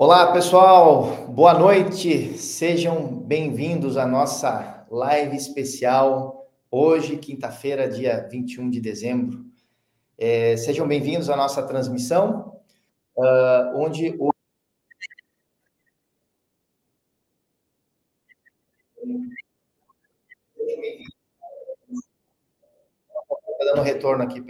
Olá, pessoal. Boa noite. Sejam bem-vindos à nossa live especial hoje, quinta-feira, dia 21 de dezembro. É, sejam bem-vindos à nossa transmissão, uh, onde o dando retorno aqui.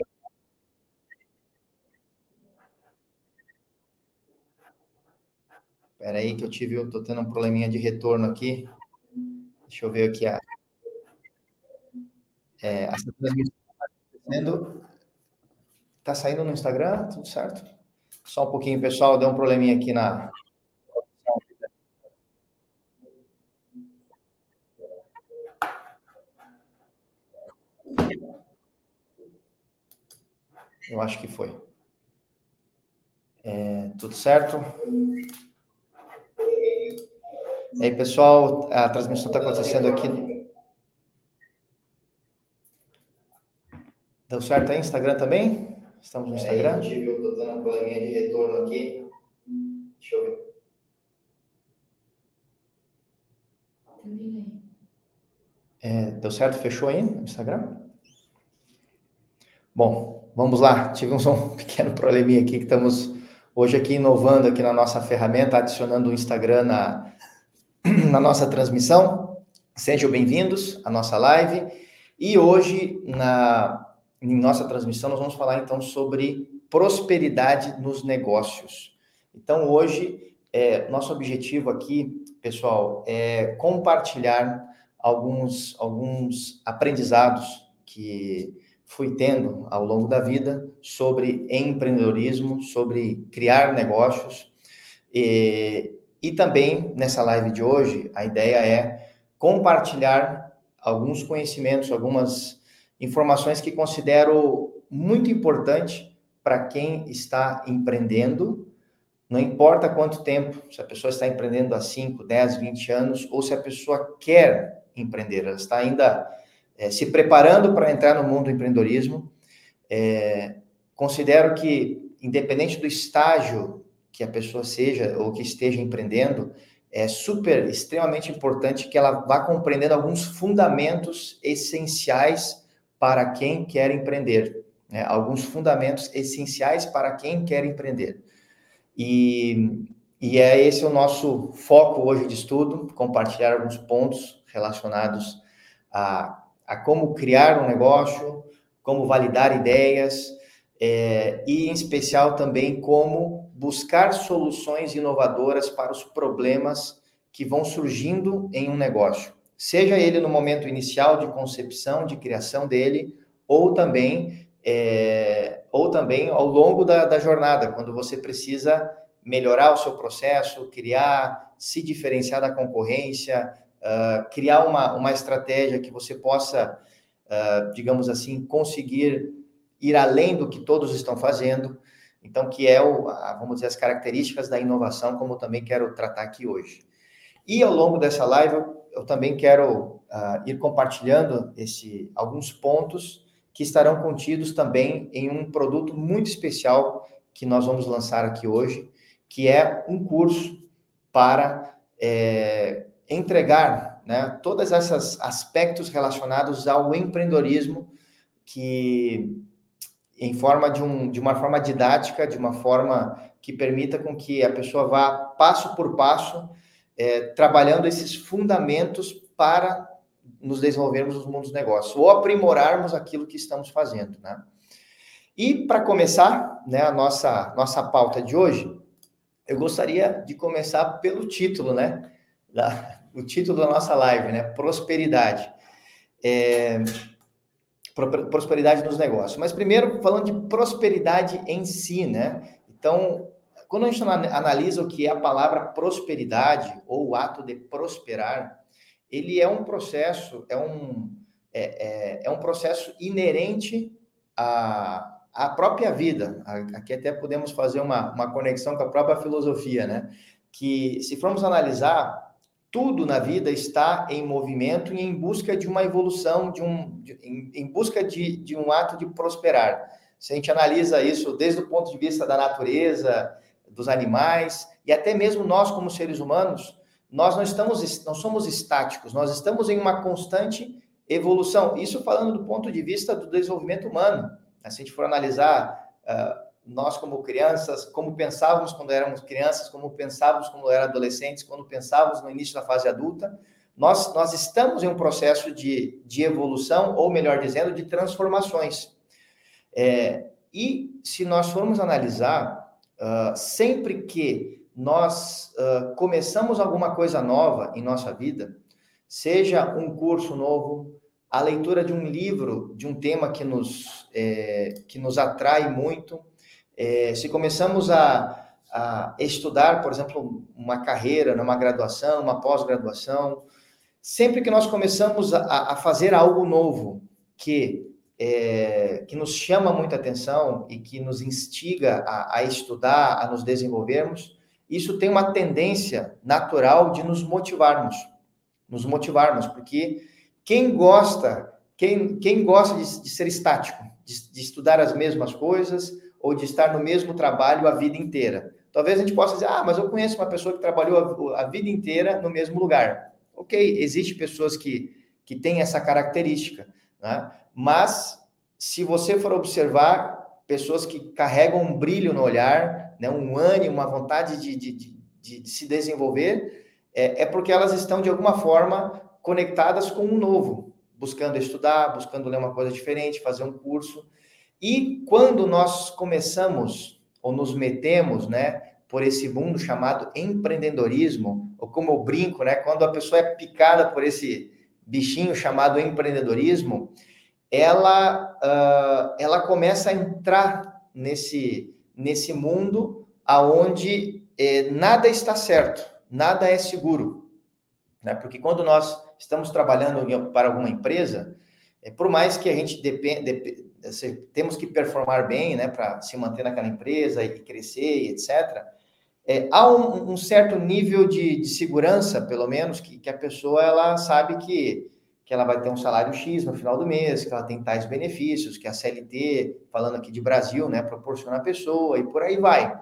Espera aí que eu tive, eu tô tendo um probleminha de retorno aqui. Deixa eu ver aqui a é, transmissão está Tá saindo no Instagram, tudo certo? Só um pouquinho, pessoal, deu um probleminha aqui na Eu acho que foi. É, tudo certo? E aí, pessoal, a transmissão está acontecendo aqui. Deu certo aí Instagram também? Estamos no Instagram? É, eu estou dando um probleminha de retorno aqui. Deixa eu ver. É, deu certo? Fechou aí no Instagram? Bom, vamos lá. Tivemos um pequeno probleminha aqui que estamos hoje aqui inovando aqui na nossa ferramenta, adicionando o Instagram na, na nossa transmissão. Sejam bem-vindos à nossa live. E hoje, na em nossa transmissão, nós vamos falar então sobre prosperidade nos negócios. Então, hoje, é, nosso objetivo aqui, pessoal, é compartilhar alguns, alguns aprendizados que fui tendo ao longo da vida sobre empreendedorismo, sobre criar negócios. E, e também nessa live de hoje, a ideia é compartilhar alguns conhecimentos, algumas informações que considero muito importante para quem está empreendendo, não importa quanto tempo, se a pessoa está empreendendo há 5, 10, 20 anos, ou se a pessoa quer empreender, ela está ainda é, se preparando para entrar no mundo do empreendedorismo. É, considero que, independente do estágio que a pessoa seja ou que esteja empreendendo, é super, extremamente importante que ela vá compreendendo alguns fundamentos essenciais para quem quer empreender. Né? Alguns fundamentos essenciais para quem quer empreender. E, e é esse o nosso foco hoje de estudo, compartilhar alguns pontos relacionados a, a como criar um negócio, como validar ideias, é, e em especial também como buscar soluções inovadoras para os problemas que vão surgindo em um negócio, seja ele no momento inicial de concepção, de criação dele, ou também é, ou também ao longo da, da jornada, quando você precisa melhorar o seu processo, criar, se diferenciar da concorrência, uh, criar uma, uma estratégia que você possa, uh, digamos assim, conseguir ir além do que todos estão fazendo. Então, que é, o, vamos dizer, as características da inovação, como eu também quero tratar aqui hoje. E ao longo dessa live, eu, eu também quero uh, ir compartilhando esse, alguns pontos que estarão contidos também em um produto muito especial que nós vamos lançar aqui hoje, que é um curso para é, entregar né, todos esses aspectos relacionados ao empreendedorismo que em forma de, um, de uma forma didática, de uma forma que permita com que a pessoa vá passo por passo é, trabalhando esses fundamentos para nos desenvolvermos nos mundos dos negócios, ou aprimorarmos aquilo que estamos fazendo, né? E para começar, né, a nossa nossa pauta de hoje, eu gostaria de começar pelo título, né? Da, o título da nossa live, né? Prosperidade. É, prosperidade nos negócios. Mas primeiro, falando de prosperidade em si, né? Então, quando a gente analisa o que é a palavra prosperidade ou o ato de prosperar, ele é um processo, é um, é, é, é um processo inerente à, à própria vida. Aqui até podemos fazer uma, uma conexão com a própria filosofia, né? Que se formos analisar, tudo na vida está em movimento e em busca de uma evolução, de um, de, em, em, busca de, de um ato de prosperar. Se a gente analisa isso desde o ponto de vista da natureza, dos animais, e até mesmo nós como seres humanos, nós não estamos, não somos estáticos, nós estamos em uma constante evolução. Isso falando do ponto de vista do desenvolvimento humano. Se a gente for analisar uh, nós como crianças, como pensávamos quando éramos crianças, como pensávamos quando éramos adolescentes, quando pensávamos no início da fase adulta, nós, nós estamos em um processo de, de evolução, ou melhor dizendo, de transformações. É, e se nós formos analisar, uh, sempre que nós uh, começamos alguma coisa nova em nossa vida, seja um curso novo, a leitura de um livro, de um tema que nos, é, que nos atrai muito, é, se começamos a, a, estudar, por exemplo, uma carreira, uma graduação, uma pós-graduação, sempre que nós começamos a, a fazer algo novo que é, que nos chama muita atenção e que nos instiga a, a, estudar, a nos desenvolvermos, isso tem uma tendência natural de nos motivarmos, nos motivarmos, porque quem gosta, quem, quem gosta de, de ser estático, de, de, estudar as mesmas coisas ou de estar no mesmo trabalho a vida inteira. Talvez a gente possa dizer, ah, mas eu conheço uma pessoa que trabalhou a, a vida inteira no mesmo lugar. Ok, existe pessoas que, que têm essa característica, né? Mas, se você for observar pessoas que carregam um brilho no olhar, né, um ânimo, uma vontade de, de, de, de se desenvolver, é, é porque elas estão, de alguma forma, conectadas com um novo, buscando estudar, buscando ler uma coisa diferente, fazer um curso. E quando nós começamos ou nos metemos, né, por esse mundo chamado empreendedorismo, ou como eu brinco, né, quando a pessoa é picada por esse bichinho chamado empreendedorismo, ela, uh, ela começa a entrar nesse, nesse mundo aonde eh, nada está certo, nada é seguro. Né? Porque quando nós estamos trabalhando para alguma empresa, é, por mais que a gente depende, assim, temos que performar bem né, para se manter naquela empresa e crescer, etc., é, há um, um, certo nível de, de segurança, pelo menos, que, que a pessoa ela sabe que que ela vai ter um salário X no final do mês, que ela tem tais benefícios, que a CLT, falando aqui de Brasil, né, proporciona a pessoa e por aí vai.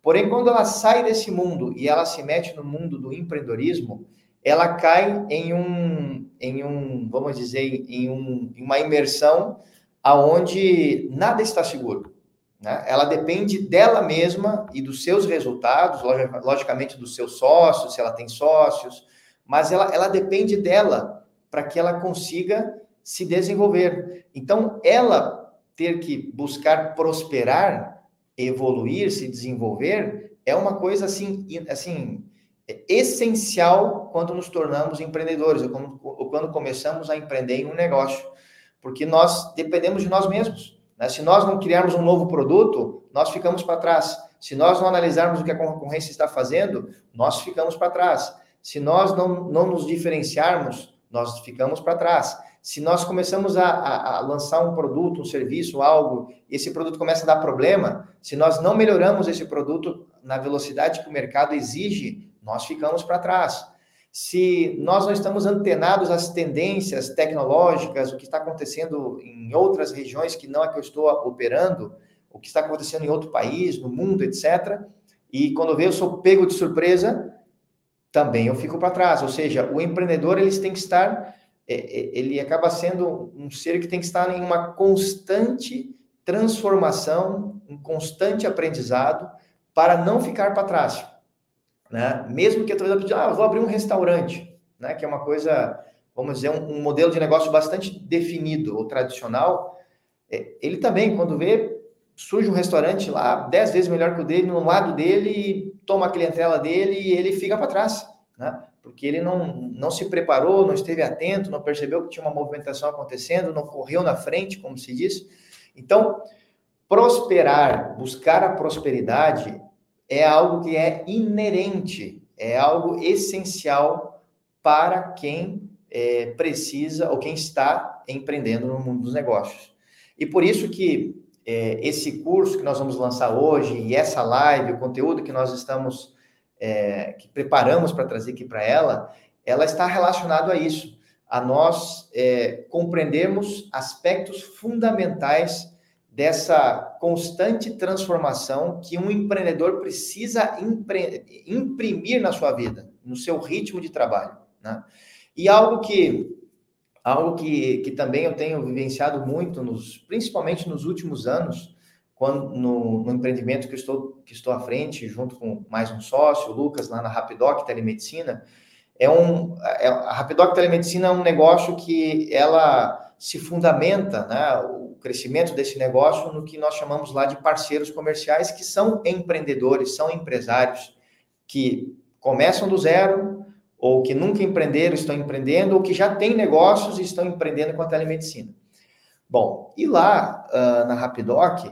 Porém, quando ela sai desse mundo e ela se mete no mundo do empreendedorismo, ela cai em um, em um vamos dizer, em, um, em uma imersão aonde nada está seguro. Né? Ela depende dela mesma e dos seus resultados, logicamente dos seus sócios, se ela tem sócios, mas ela, ela depende dela para que ela consiga se desenvolver. Então, ela ter que buscar prosperar, evoluir, se desenvolver, é uma coisa assim, assim essencial quando nos tornamos empreendedores, ou quando começamos a empreender em um negócio, porque nós dependemos de nós mesmos. Né? Se nós não criarmos um novo produto, nós ficamos para trás. Se nós não analisarmos o que a concorrência está fazendo, nós ficamos para trás. Se nós não, não nos diferenciarmos nós ficamos para trás. Se nós começamos a, a, a, lançar um produto, um serviço, algo, e esse produto começa a dar problema, se nós não melhoramos esse produto na velocidade que o mercado exige, nós ficamos para trás. Se nós não estamos antenados às tendências tecnológicas, o que está acontecendo em outras regiões que não é que eu estou operando, o que está acontecendo em outro país, no mundo, etc. E quando eu vejo, eu sou pego de surpresa, também eu fico para trás. Ou seja, o empreendedor ele tem que estar, é, é, ele acaba sendo um ser que tem que estar em uma constante transformação, um constante aprendizado para não ficar para trás. Né? Mesmo que talvez ah, vou abrir um restaurante, né? que é uma coisa, vamos dizer, um, um modelo de negócio bastante definido ou tradicional, é, ele também, quando vê, surge um restaurante lá, dez vezes melhor que o dele, no lado dele, toma a clientela dele e ele fica para trás, né? Porque ele não, não se preparou, não esteve atento, não percebeu que tinha uma movimentação acontecendo, não correu na frente, como se diz. Então, prosperar, buscar a prosperidade é algo que é inerente, é algo essencial para quem é, precisa ou quem está empreendendo no mundo dos negócios. E por isso que é, esse curso que nós vamos lançar hoje e essa live, o conteúdo que nós estamos, é, que preparamos para trazer aqui para ela, ela está relacionado a isso, a nós é, compreendermos aspectos fundamentais dessa constante transformação que um empreendedor precisa imprimir na sua vida, no seu ritmo de trabalho. Né? E algo que algo que, que também eu tenho vivenciado muito, nos, principalmente nos últimos anos, quando no, no, empreendimento que estou, que estou à frente, junto com mais um sócio, o Lucas, lá na Rapidoc Telemedicina, é um, é, a Rapidoc Telemedicina é um negócio que ela se fundamenta, né, crescimento desse negócio no que nós chamamos lá de parceiros comerciais, que são empreendedores, são empresários que começam do zero, ou que nunca empreenderam, estão empreendendo, ou que já têm negócios e estão empreendendo com a telemedicina. Bom, e lá uh, na Rapidoc,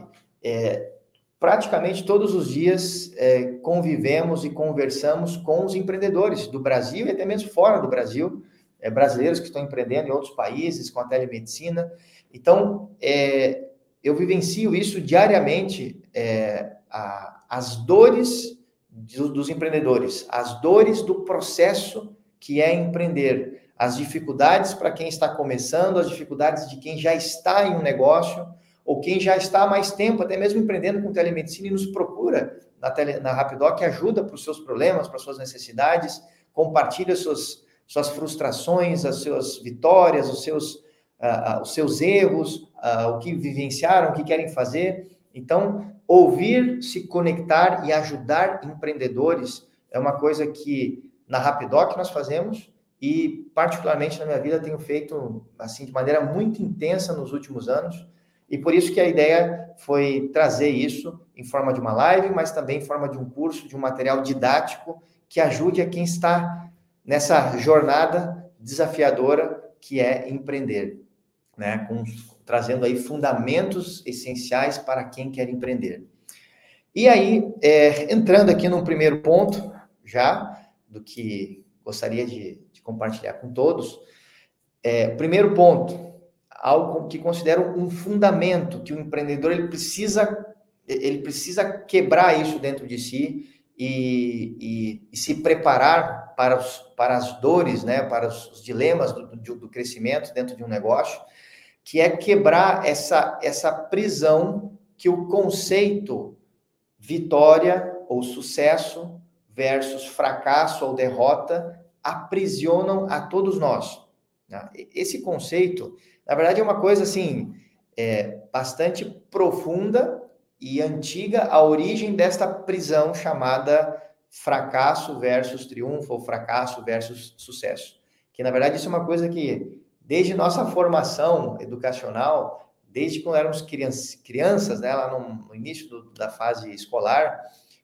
é, praticamente todos os dias é, convivemos e conversamos com os empreendedores do Brasil e até mesmo fora do Brasil, é, brasileiros que estão empreendendo em outros países com a telemedicina. Então, é, eu vivencio isso diariamente, é, a, as dores dos empreendedores, as dores do processo que é empreender, as dificuldades para quem está começando, as dificuldades de quem já está em um negócio, ou quem já está há mais tempo, até mesmo empreendendo com telemedicina e nos procura na, tele, na Rapidoc, ajuda para os seus problemas, para as suas necessidades, compartilha suas, suas frustrações, as suas vitórias, os seus, os seus erros, o que vivenciaram, o que querem fazer. Então, ouvir, se conectar e ajudar empreendedores é uma coisa que na Rapidoc nós fazemos e particularmente na minha vida tenho feito assim de maneira muito intensa nos últimos anos. E por isso que a ideia foi trazer isso em forma de uma live, mas também em forma de um curso, de um material didático que ajude a quem está nessa jornada desafiadora que é empreender, né? Com, trazendo aí fundamentos essenciais para quem quer empreender. E aí, é, entrando aqui num primeiro ponto, já, do que gostaria de, de compartilhar com todos, é, primeiro ponto, algo que considero um fundamento que o empreendedor ele precisa ele precisa quebrar isso dentro de si e, e, e se preparar para, os, para as dores, né, para os, dilemas do, do, do, crescimento dentro de um negócio, que é quebrar essa, essa prisão que o conceito vitória ou sucesso versus fracasso ou derrota aprisionam a todos nós. Né? Esse conceito na verdade, é uma coisa assim, é, bastante profunda e antiga a origem desta prisão chamada fracasso versus triunfo, ou fracasso versus sucesso. Que na verdade isso é uma coisa que, desde nossa formação educacional, desde quando éramos crianças, crianças né, lá no, no início do, da fase escolar,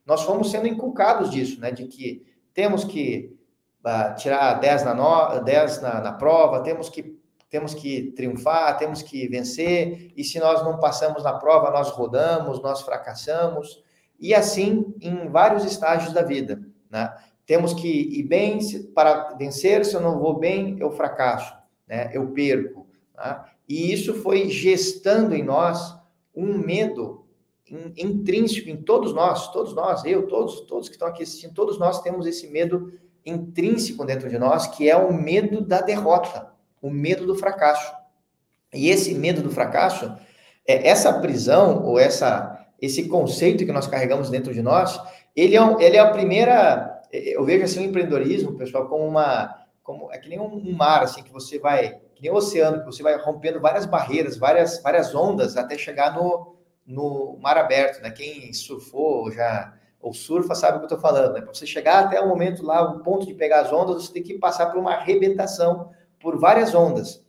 nós fomos sendo inculcados disso, né, de que temos que uh, tirar 10 na, no, 10 na, na prova, temos que temos que triunfar, temos que vencer, e se nós não passamos na prova, nós rodamos, nós fracassamos, e assim em vários estágios da vida. Né? Temos que ir bem para vencer, se eu não vou bem, eu fracasso, né? eu perco. Né? E isso foi gestando em nós um medo intrínseco em todos nós, todos nós, eu, todos, todos que estão aqui assistindo, todos nós temos esse medo intrínseco dentro de nós, que é o medo da derrota o medo do fracasso. E esse medo do fracasso, é, essa prisão ou essa, esse conceito que nós carregamos dentro de nós, ele é, ele é a primeira. Eu vejo assim o empreendedorismo, pessoal, como uma. Como, é que nem um, mar, assim, que você vai. Que nem um oceano, que você vai rompendo várias barreiras, várias, várias ondas até chegar no, no mar aberto, né? Quem surfou já ou surfa sabe o que eu estou falando, né? Para você chegar até o momento lá, o ponto de pegar as ondas, você tem que passar por uma arrebentação por várias ondas.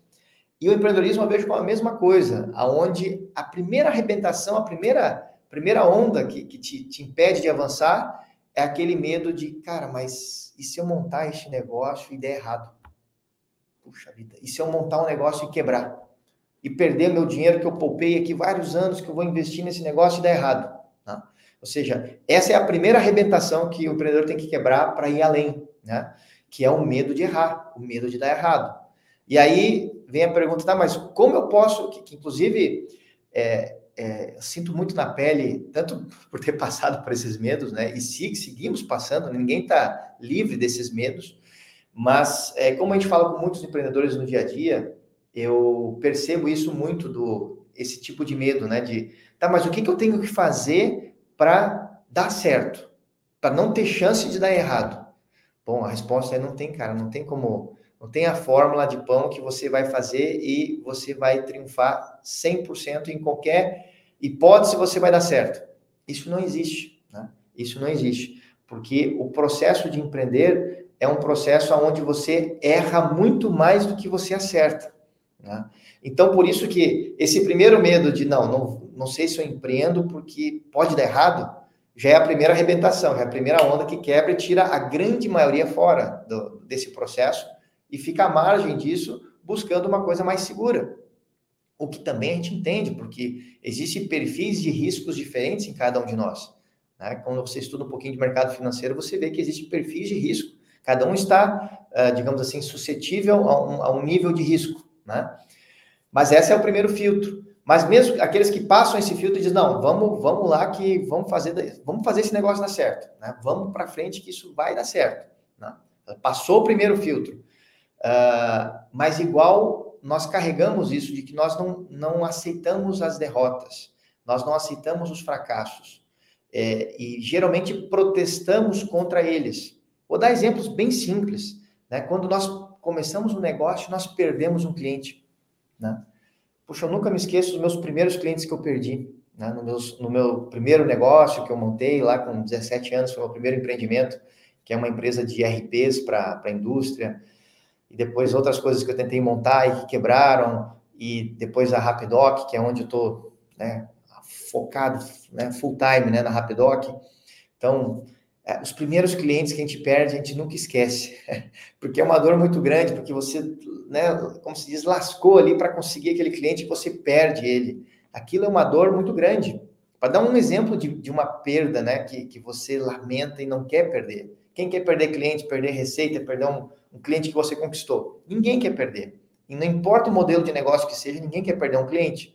E o empreendedorismo eu vejo como a mesma coisa, aonde a primeira arrebentação, a primeira, primeira onda que, que te, te impede de avançar é aquele medo de, cara, mas e se eu montar este negócio e der errado? Puxa vida, e se eu montar um negócio e quebrar? E perder meu dinheiro que eu poupei aqui vários anos que eu vou investir nesse negócio e der errado? Né? Ou seja, essa é a primeira arrebentação que o empreendedor tem que quebrar para ir além, né? que é o medo de errar, o medo de dar errado. E aí vem a pergunta, tá, mas como eu posso, que, que inclusive é, é, sinto muito na pele, tanto por ter passado por esses medos, né, e se, seguimos passando, ninguém está livre desses medos, mas é, como a gente fala com muitos empreendedores no dia a dia, eu percebo isso muito do, esse tipo de medo, né? De, tá, mas o que, que eu tenho que fazer para dar certo? Para não ter chance de dar errado? Bom, a resposta é não tem, cara, não tem como, não tem a fórmula de pão que você vai fazer e você vai triunfar 100% em qualquer hipótese você vai dar certo. Isso não existe, né? Isso não existe, porque o processo de empreender é um processo onde você erra muito mais do que você acerta. Né? Então, por isso que esse primeiro medo de não, não, não sei se eu empreendo porque pode dar errado, já é a primeira arrebentação, já é a primeira onda que quebra e tira a grande maioria fora do, desse processo e fica à margem disso buscando uma coisa mais segura. O que também a gente entende, porque existem perfis de riscos diferentes em cada um de nós. Né? Quando você estuda um pouquinho de mercado financeiro, você vê que existem perfis de risco. Cada um está, ah, digamos assim, suscetível a um, a um nível de risco. Né? Mas esse é o primeiro filtro. Mas mesmo aqueles que passam esse filtro dizem, não, vamos, vamos lá que vamos fazer, vamos fazer esse negócio dar certo, né? Vamos para frente que isso vai dar certo. Né? Passou o primeiro filtro. Uh, mas igual nós carregamos isso de que nós não, não aceitamos as derrotas, nós não aceitamos os fracassos. É, e geralmente protestamos contra eles. Vou dar exemplos bem simples. Né? Quando nós começamos um negócio, nós perdemos um cliente. Né? Puxa, eu nunca me esqueço dos meus primeiros clientes que eu perdi. Né? No, meus, no meu primeiro negócio que eu montei lá com 17 anos, foi o meu primeiro empreendimento, que é uma empresa de RPs para a indústria. E depois outras coisas que eu tentei montar e que quebraram. E depois a Rapidoc, que é onde eu estou né, focado né, full time né, na Rapidoc. Então, é, os primeiros clientes que a gente perde, a gente nunca esquece, porque é uma dor muito grande, porque você, né, como se diz, lascou ali para conseguir aquele cliente e você perde ele. Aquilo é uma dor muito grande. Para dar um exemplo de, de uma perda, né, que, que você lamenta e não quer perder. Quem quer perder cliente, perder receita, perder um, um cliente que você conquistou? Ninguém quer perder. E não importa o modelo de negócio que seja, ninguém quer perder um cliente.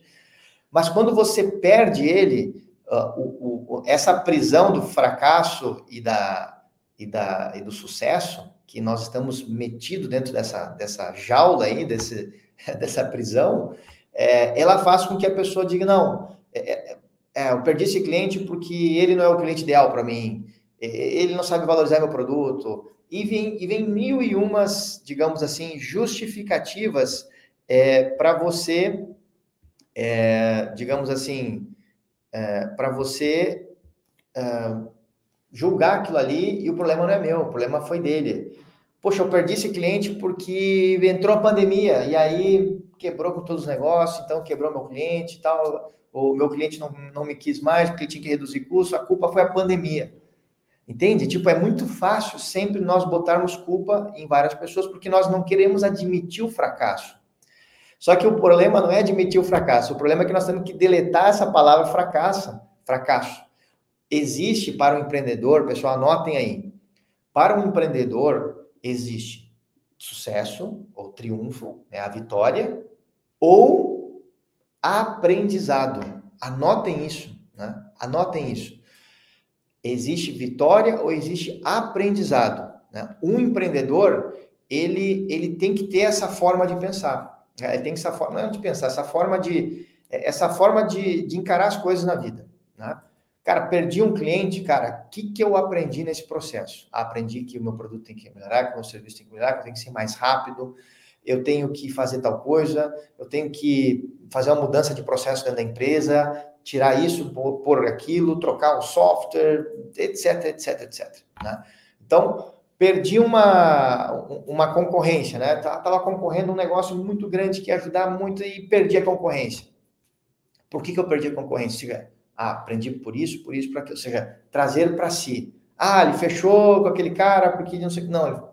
Mas quando você perde ele, uh, o, o, essa prisão do fracasso e, da, e, da, e do sucesso, que nós estamos metidos dentro dessa, dessa jaula aí, desse, dessa prisão, é, ela faz com que a pessoa diga, não, é, é, é eu perdi esse cliente porque ele não é o cliente ideal para mim, ele não sabe valorizar meu produto, e vem, e vem mil e umas, digamos assim, justificativas é, para você, é, digamos assim, é, para você é, julgar aquilo ali e o problema não é meu, o problema foi dele. Poxa, eu perdi esse cliente porque entrou a pandemia e aí quebrou com todos os negócios, então quebrou meu cliente e tal. O meu cliente não, não me quis mais porque tinha que reduzir custo, a culpa foi a pandemia. Entende? Tipo, é muito fácil sempre nós botarmos culpa em várias pessoas porque nós não queremos admitir o fracasso. Só que o problema não é admitir o fracasso, o problema é que nós temos que deletar essa palavra fracasso, fracasso. Existe para o empreendedor, pessoal, anotem aí. Para um empreendedor existe sucesso ou triunfo, né, a vitória, ou aprendizado. Anotem isso, né? Anotem isso. Existe vitória ou existe aprendizado. Né? Um empreendedor, ele, ele tem que ter essa forma de pensar. É, tem essa forma não é de pensar, essa forma de essa forma de, de encarar as coisas na vida, né? Cara, perdi um cliente, cara, o que, que eu aprendi nesse processo? aprendi que o meu produto tem que melhorar, que o meu serviço tem que melhorar, que eu tenho que ser mais rápido, eu tenho que fazer tal coisa, eu tenho que fazer uma mudança de processo dentro da empresa, tirar isso, por aquilo, trocar o software, etc, etc, etc. Né? Então, perdi uma, uma concorrência, né? Estava concorrendo um negócio muito grande que ia ajudar muito e perdi a concorrência. Por que, que eu perdi a concorrência? Ah, aprendi por isso, por isso, para aquilo. Ou seja, trazer para si. Ah, ele fechou com aquele cara porque não sei. Não,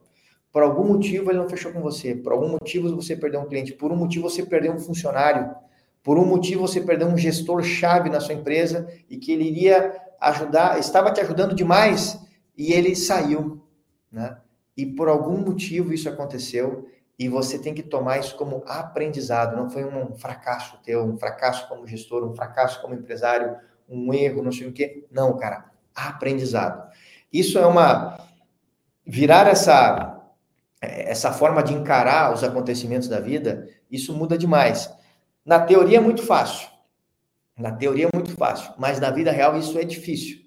por algum motivo ele não fechou com você. Por algum motivo você perdeu um cliente. Por um motivo você perdeu um funcionário. Por um motivo você perdeu um gestor chave na sua empresa e que ele iria ajudar, estava te ajudando demais e ele saiu né? E por algum motivo isso aconteceu e você tem que tomar isso como aprendizado. Não foi um fracasso teu, um fracasso como gestor, um fracasso como empresário, um erro, não sei o quê. Não, cara, aprendizado. Isso é uma virar essa essa forma de encarar os acontecimentos da vida, isso muda demais. Na teoria é muito fácil, Na teoria é muito fácil, mas na vida real isso é difícil.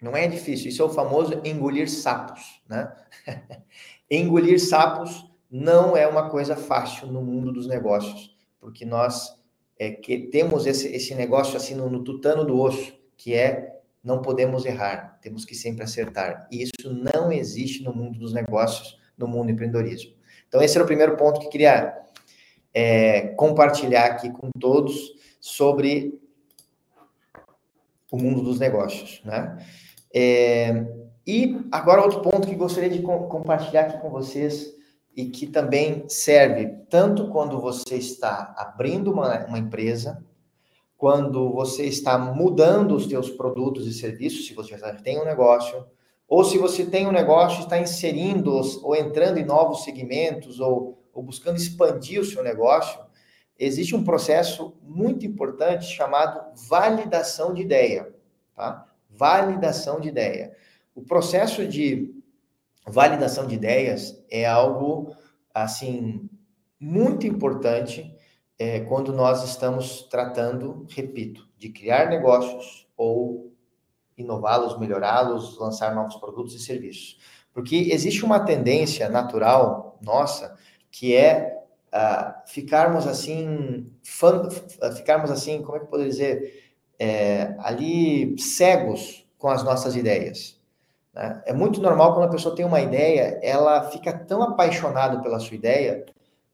Não é difícil, isso é o famoso engolir sapos, né? engolir sapos não é uma coisa fácil no mundo dos negócios, porque nós é, que temos esse, esse negócio assim no, no tutano do osso, que é não podemos errar, temos que sempre acertar. E isso não existe no mundo dos negócios, no mundo do empreendedorismo. Então, esse era o primeiro ponto que queria é, compartilhar aqui com todos sobre o mundo dos negócios, né? É, e agora outro ponto que gostaria de co compartilhar aqui com vocês e que também serve tanto quando você está abrindo uma, uma empresa, quando você está mudando os seus produtos e serviços, se você já tem um negócio, ou se você tem um negócio, está inserindo ou entrando em novos segmentos ou, ou buscando expandir o seu negócio, existe um processo muito importante chamado validação de ideia, tá? Validação de ideia. O processo de validação de ideias é algo assim muito importante é, quando nós estamos tratando, repito, de criar negócios ou inová-los, melhorá-los, lançar novos produtos e serviços. Porque existe uma tendência natural nossa que é uh, ficarmos assim, fan, ficarmos assim, como é que eu poderia dizer, é, ali cegos com as nossas ideias. Né? É muito normal quando a pessoa tem uma ideia, ela fica tão apaixonada pela sua ideia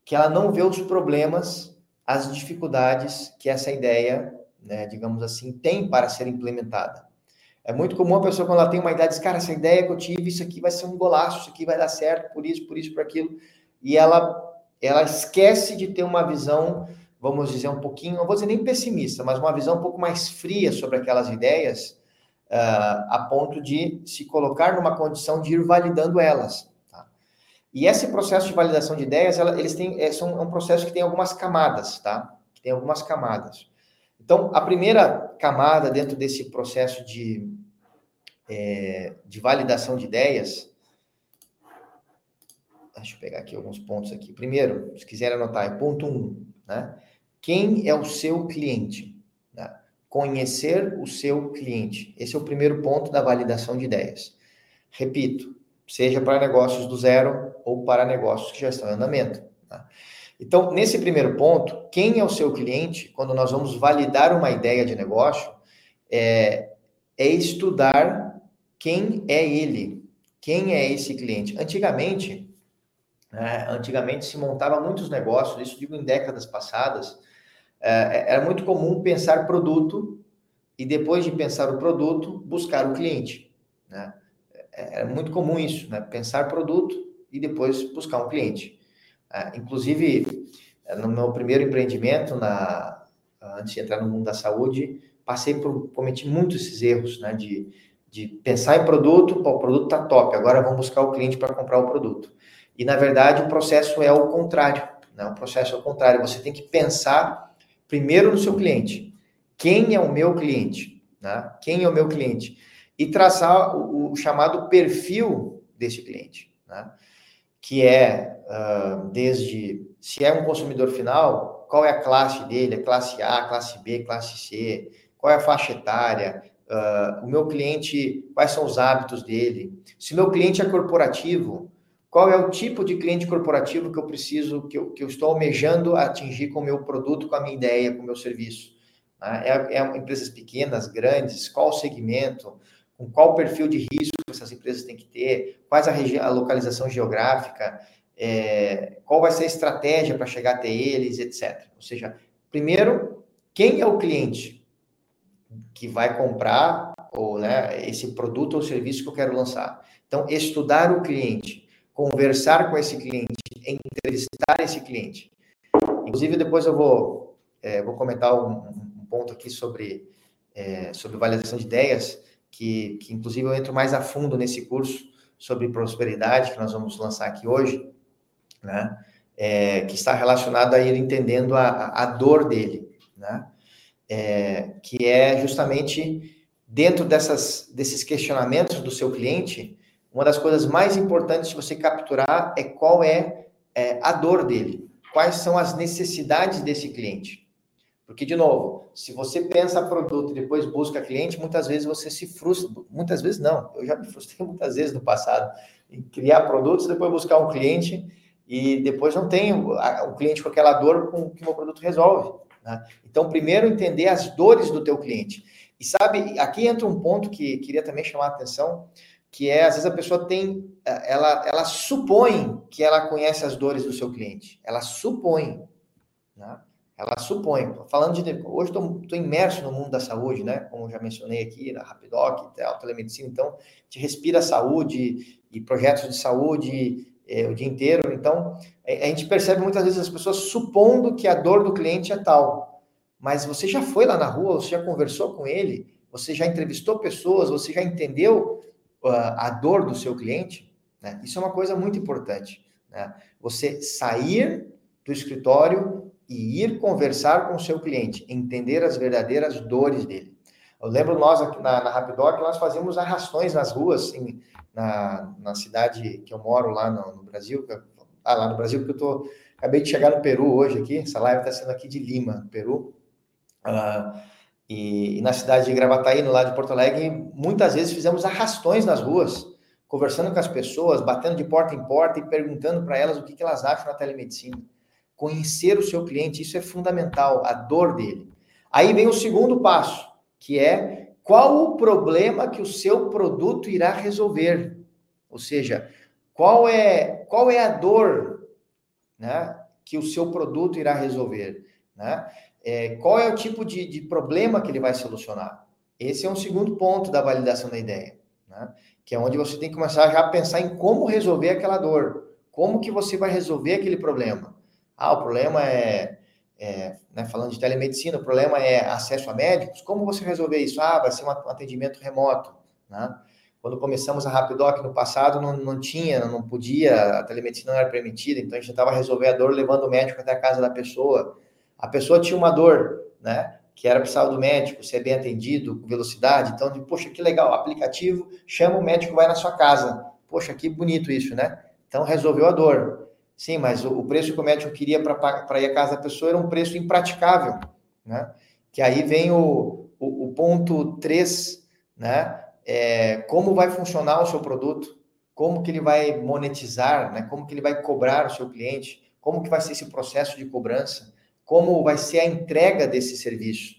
que ela não vê os problemas, as dificuldades que essa ideia, né, digamos assim, tem para ser implementada. É muito comum a pessoa, quando ela tem uma ideia, diz, cara, essa ideia que eu tive, isso aqui vai ser um golaço, isso aqui vai dar certo, por isso, por isso, por aquilo. E ela, ela esquece de ter uma visão, vamos dizer, um pouquinho, não vou dizer nem pessimista, mas uma visão um pouco mais fria sobre aquelas ideias, uh, a ponto de se colocar numa condição de ir validando elas. Tá? E esse processo de validação de ideias, ela, eles têm, é, são, é um processo que tem algumas camadas, tá? Que tem algumas camadas. Então, a primeira camada dentro desse processo de, é, de validação de ideias, deixa eu pegar aqui alguns pontos aqui. Primeiro, se quiser anotar, é ponto um, né? Quem é o seu cliente? Né? Conhecer o seu cliente. Esse é o primeiro ponto da validação de ideias. Repito, seja para negócios do zero ou para negócios que já estão em andamento. Tá? Então, nesse primeiro ponto, quem é o seu cliente, quando nós vamos validar uma ideia de negócio, é, é estudar quem é ele, quem é esse cliente. Antigamente, né, antigamente se montava muitos negócios, isso digo em décadas passadas, é, era muito comum pensar produto e depois de pensar o produto, buscar o cliente. Né? É, era muito comum isso, né? pensar produto e depois buscar um cliente. Inclusive, no meu primeiro empreendimento, na, antes de entrar no mundo da saúde, passei por, cometi muitos esses erros, né, de, de pensar em produto, o produto tá top, agora vamos buscar o cliente para comprar o produto. E, na verdade, o processo é o contrário, né, o processo é o contrário, você tem que pensar primeiro no seu cliente. Quem é o meu cliente? Né? Quem é o meu cliente? E traçar o, o chamado perfil desse cliente, né? que é uh, desde se é um consumidor final, qual é a classe dele, é classe A, classe B, classe C, qual é a faixa etária, uh, o meu cliente, quais são os hábitos dele, se meu cliente é corporativo, qual é o tipo de cliente corporativo que eu preciso, que eu, que eu estou almejando atingir com o meu produto, com a minha ideia, com o meu serviço. Né? É, é empresas pequenas, grandes, qual segmento, com qual perfil de risco essas empresas têm que ter, quais a, a localização geográfica, é, qual vai ser a estratégia para chegar até eles, etc. Ou seja, primeiro, quem é o cliente que vai comprar ou né, esse produto ou serviço que eu quero lançar? Então, estudar o cliente, conversar com esse cliente, entrevistar esse cliente. Inclusive, depois eu vou, é, vou comentar um, um, ponto aqui sobre, é, sobre validação de ideias, que, que inclusive eu entro mais a fundo nesse curso sobre prosperidade que nós vamos lançar aqui hoje, né? É, que está relacionado a ele entendendo a, a dor dele, né? É, que é justamente dentro dessas, desses questionamentos do seu cliente, uma das coisas mais importantes de você capturar é qual é, é a dor dele, quais são as necessidades desse cliente. Porque, de novo, se você pensa produto e depois busca cliente, muitas vezes você se frustra. Muitas vezes não. Eu já me frustrei muitas vezes no passado em criar produtos, depois buscar um cliente e depois não tem o, cliente com aquela dor com que o meu produto resolve. Né? Então, primeiro entender as dores do teu cliente. E sabe, aqui entra um ponto que queria também chamar a atenção, que é, às vezes, a pessoa tem, ela, ela supõe que ela conhece as dores do seu cliente. Ela supõe, né? Ela supõe. Falando de, hoje estou imerso no mundo da saúde, né? Como já mencionei aqui, na Rapidoc, a telemedicina, então, gente respira saúde e projetos de saúde é, o dia inteiro. Então, a gente percebe muitas vezes as pessoas supondo que a dor do cliente é tal mas você já foi lá na rua, você já conversou com ele, você já entrevistou pessoas, você já entendeu a dor do seu cliente? Né? Isso é uma coisa muito importante. Né? Você sair do escritório e ir conversar com o seu cliente, entender as verdadeiras dores dele. Eu lembro nós aqui na, na Rapidoc, nós fazíamos arrastões nas ruas, assim, na, na cidade que eu moro lá no, no Brasil, ah, lá no Brasil, porque eu tô, acabei de chegar no Peru hoje aqui, essa live está sendo aqui de Lima, Peru, Uh, e, e, na cidade de Gravataí, no lado de Porto Alegre, muitas vezes fizemos arrastões nas ruas, conversando com as pessoas, batendo de porta em porta e perguntando para elas o que, que elas acham na telemedicina. Conhecer o seu cliente, isso é fundamental, a dor dele. Aí vem o segundo passo, que é qual o problema que o seu produto irá resolver. Ou seja, qual é, qual é a dor né, que o seu produto irá resolver. Né? É, qual é o tipo de, de, problema que ele vai solucionar. Esse é um segundo ponto da validação da ideia, né? que é onde você tem que começar já a pensar em como resolver aquela dor, como que você vai resolver aquele problema. Ah, o problema é, é né, falando de telemedicina, o problema é acesso a médicos, como você resolver isso? Ah, vai ser um atendimento remoto, né? Quando começamos a Rapidoc no passado, não, não tinha, não podia, a telemedicina não era permitida, então a gente tentava resolver a dor levando o médico até a casa da pessoa. A pessoa tinha uma dor, né? Que era precisava do médico, ser bem atendido, com velocidade. Então, poxa, que legal, aplicativo, chama o médico, vai na sua casa. Poxa, que bonito isso, né? Então, resolveu a dor. Sim, mas o, preço que o médico queria para ir à casa da pessoa era um preço impraticável, né? Que aí vem o, o, o ponto 3, né? É, como vai funcionar o seu produto, como que ele vai monetizar, né? Como que ele vai cobrar o seu cliente, como que vai ser esse processo de cobrança, como vai ser a entrega desse serviço.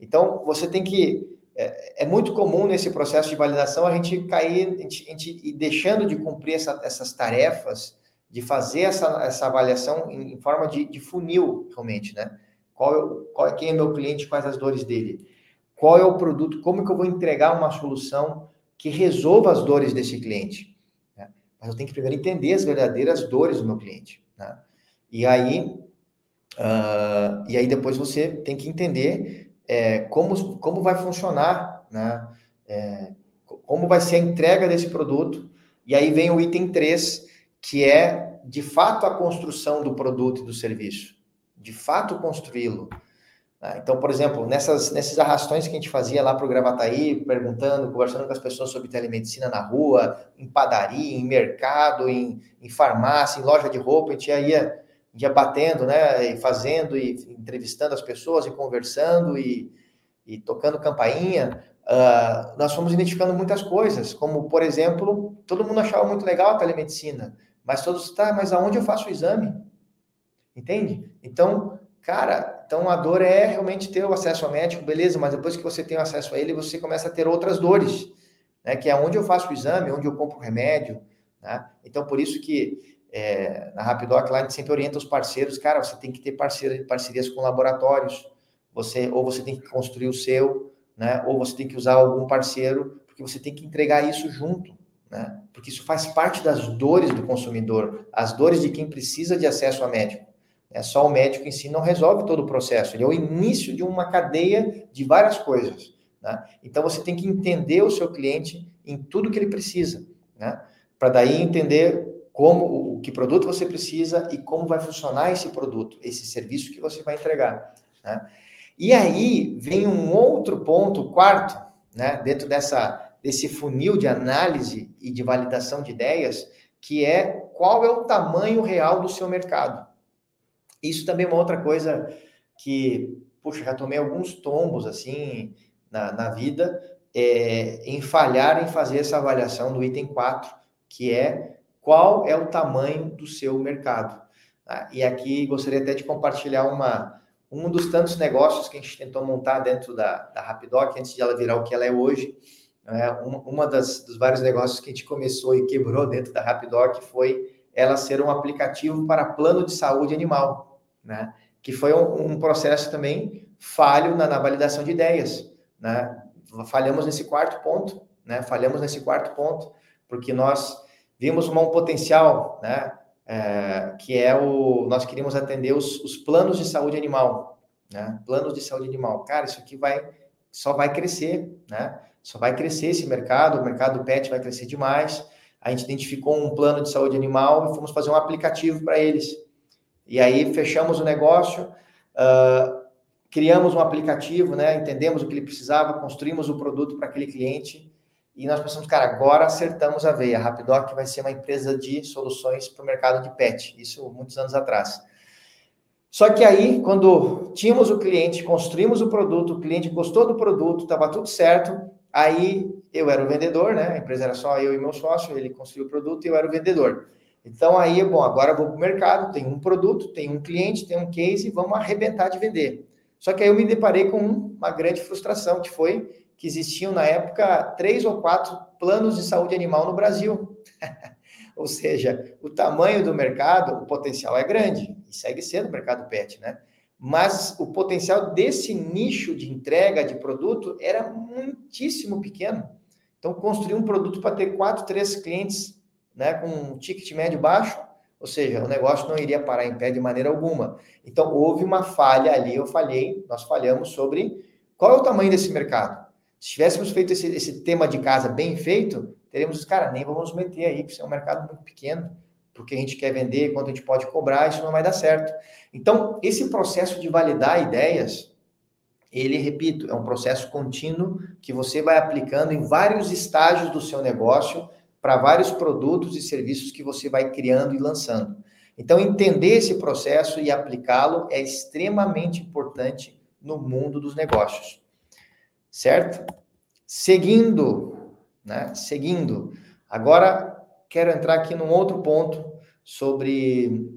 Então, você tem que. É, é muito comum nesse processo de validação a gente cair, a gente, a gente ir deixando de cumprir essa, essas tarefas, de fazer essa, essa avaliação em, em forma de, de, funil, realmente, né? Qual, qual, quem é meu cliente, quais as dores dele? Qual é o produto? Como que eu vou entregar uma solução que resolva as dores desse cliente? Né? Mas eu tenho que primeiro entender as verdadeiras dores do meu cliente. Né? E aí, Uh, e aí depois você tem que entender é, como, como vai funcionar, né? É, como vai ser a entrega desse produto. E aí vem o item 3, que é de fato a construção do produto e do serviço. De fato construí-lo. Né? Então, por exemplo, nessas, nesses arrastões que a gente fazia lá para o Gravataí, perguntando, conversando com as pessoas sobre telemedicina na rua, em padaria, em mercado, em, em farmácia, em loja de roupa, a gente ia ia batendo, né, e fazendo e entrevistando as pessoas e conversando e, e tocando campainha, uh, nós fomos identificando muitas coisas, como, por exemplo, todo mundo achava muito legal a telemedicina, mas todos, tá, mas aonde eu faço o exame? Entende? Então, cara, então a dor é realmente ter o acesso ao médico, beleza, mas depois que você tem acesso a ele, você começa a ter outras dores, né, que é onde eu faço o exame, onde eu compro o remédio, né? Então, por isso que é, na Rapidoc lá a gente sempre orienta os parceiros, cara, você tem que ter parceiro, parcerias com laboratórios, você ou você tem que construir o seu, né? Ou você tem que usar algum parceiro, porque você tem que entregar isso junto, né? Porque isso faz parte das dores do consumidor, as dores de quem precisa de acesso a médico. É só o médico em si não resolve todo o processo, ele é o início de uma cadeia de várias coisas. Né? Então você tem que entender o seu cliente em tudo que ele precisa, né? Para daí entender como o que produto você precisa e como vai funcionar esse produto, esse serviço que você vai entregar. Né? E aí vem um outro ponto, quarto, né, dentro dessa desse funil de análise e de validação de ideias, que é qual é o tamanho real do seu mercado. Isso também é uma outra coisa que puxa, já tomei alguns tombos assim na, na vida é, em falhar em fazer essa avaliação do item 4, que é qual é o tamanho do seu mercado. Tá? E aqui gostaria até de compartilhar uma, um dos tantos negócios que a gente tentou montar dentro da, da Rapidoc, antes de ela virar o que ela é hoje. É, uma uma das, dos vários negócios que a gente começou e quebrou dentro da Rapidoc foi ela ser um aplicativo para plano de saúde animal, né? que foi um, um processo também falho na, na, validação de ideias. Né? Falhamos nesse quarto ponto, né? falhamos nesse quarto ponto, porque nós vimos um potencial, né? É, que é o. Nós queríamos atender os, os planos de saúde animal, né? Planos de saúde animal. Cara, isso aqui vai só vai crescer, né? Só vai crescer esse mercado, o mercado pet vai crescer demais. A gente identificou um plano de saúde animal e fomos fazer um aplicativo para eles. E aí fechamos o negócio, uh, criamos um aplicativo, né? Entendemos o que ele precisava, construímos o produto para aquele cliente e nós pensamos, cara, agora acertamos a veia. A Rapidoc vai ser uma empresa de soluções para o mercado de pet. Isso muitos anos atrás. Só que aí, quando tínhamos o cliente, construímos o produto, o cliente gostou do produto, estava tudo certo, aí eu era o vendedor, né? A empresa era só eu e meu sócio, ele construiu o produto e eu era o vendedor. Então aí, bom, agora vou para o mercado, tem um produto, tem um cliente, tem um case, vamos arrebentar de vender. Só que aí eu me deparei com uma grande frustração, que foi que existiam na época três ou quatro planos de saúde animal no Brasil. ou seja, o tamanho do mercado, o potencial é grande, e segue sendo o mercado pet, né? Mas o potencial desse nicho de entrega de produto era muitíssimo pequeno. Então, construir um produto para ter quatro, três clientes né, com um ticket médio baixo, ou seja, o negócio não iria parar em pé de maneira alguma. Então, houve uma falha ali, eu falhei, nós falhamos sobre qual é o tamanho desse mercado. Se tivéssemos feito esse, esse tema de casa bem feito, teríamos, cara, nem vamos meter aí, porque é um mercado muito pequeno, porque a gente quer vender, quanto a gente pode cobrar, isso não vai dar certo. Então, esse processo de validar ideias, ele, repito, é um processo contínuo que você vai aplicando em vários estágios do seu negócio para vários produtos e serviços que você vai criando e lançando. Então, entender esse processo e aplicá-lo é extremamente importante no mundo dos negócios certo? Seguindo, né? Seguindo. Agora quero entrar aqui num outro ponto sobre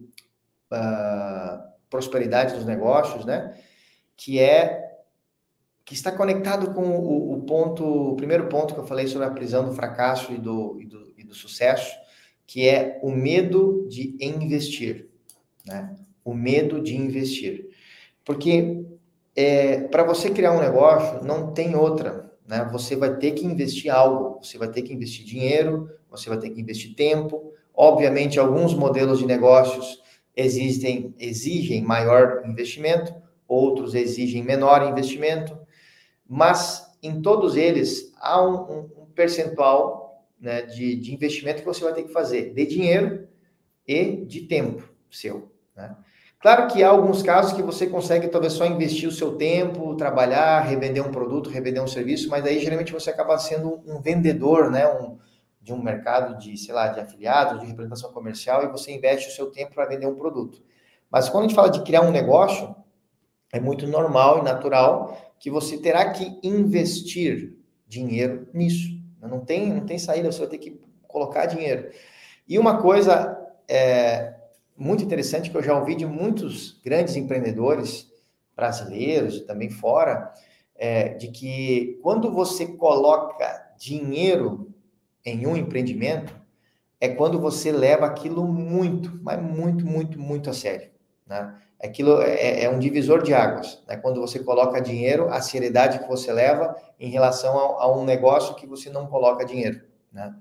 uh, prosperidade dos negócios, né? Que é que está conectado com o, o, ponto, o primeiro ponto que eu falei sobre a prisão do fracasso e do, e do, e do sucesso, que é o medo de investir, né? O medo de investir. Porque é, para você criar um negócio, não tem outra. Né? Você vai ter que investir algo, você vai ter que investir dinheiro, você vai ter que investir tempo. Obviamente, alguns modelos de negócios existem, exigem maior investimento, outros exigem menor investimento, mas em todos eles há um, um percentual né, de, de investimento que você vai ter que fazer, de dinheiro e de tempo seu. Né? Claro que há alguns casos que você consegue talvez só investir o seu tempo, trabalhar, revender um produto, revender um serviço, mas aí geralmente você acaba sendo um vendedor, né? Um, de um mercado de, sei lá, de afiliados, de representação comercial, e você investe o seu tempo para vender um produto. Mas quando a gente fala de criar um negócio, é muito normal e natural que você terá que investir dinheiro nisso. Não tem, não tem saída, você vai ter que colocar dinheiro. E uma coisa é, muito interessante que eu já ouvi de muitos grandes empreendedores brasileiros e também fora, é, de que quando você coloca dinheiro em um empreendimento, é quando você leva aquilo muito, mas muito, muito, muito a sério. Né? Aquilo é, é um divisor de águas. Né? Quando você coloca dinheiro, a seriedade que você leva em relação a, a um negócio que você não coloca dinheiro. Né?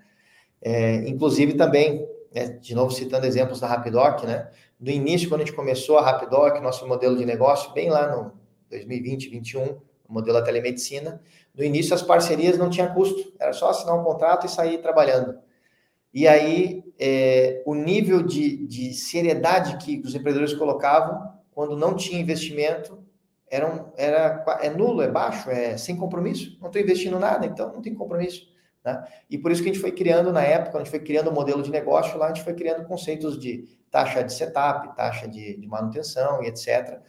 É, inclusive também né, de novo citando exemplos da Rapidoc, né? Do início, quando a gente começou a Rapidoc, nosso modelo de negócio, bem lá no 2020, 2021, o modelo da telemedicina, no início as parcerias não tinham custo, era só assinar um contrato e sair trabalhando. E aí, é, o nível de, de seriedade que os empreendedores colocavam, quando não tinha investimento, era, um, era é nulo, é baixo, é sem compromisso. Não estou investindo nada, então não tem compromisso. Né? E por isso que a gente foi criando, na época, a gente foi criando o um modelo de negócio, lá a gente foi criando conceitos de taxa de setup, taxa de, de manutenção e etc.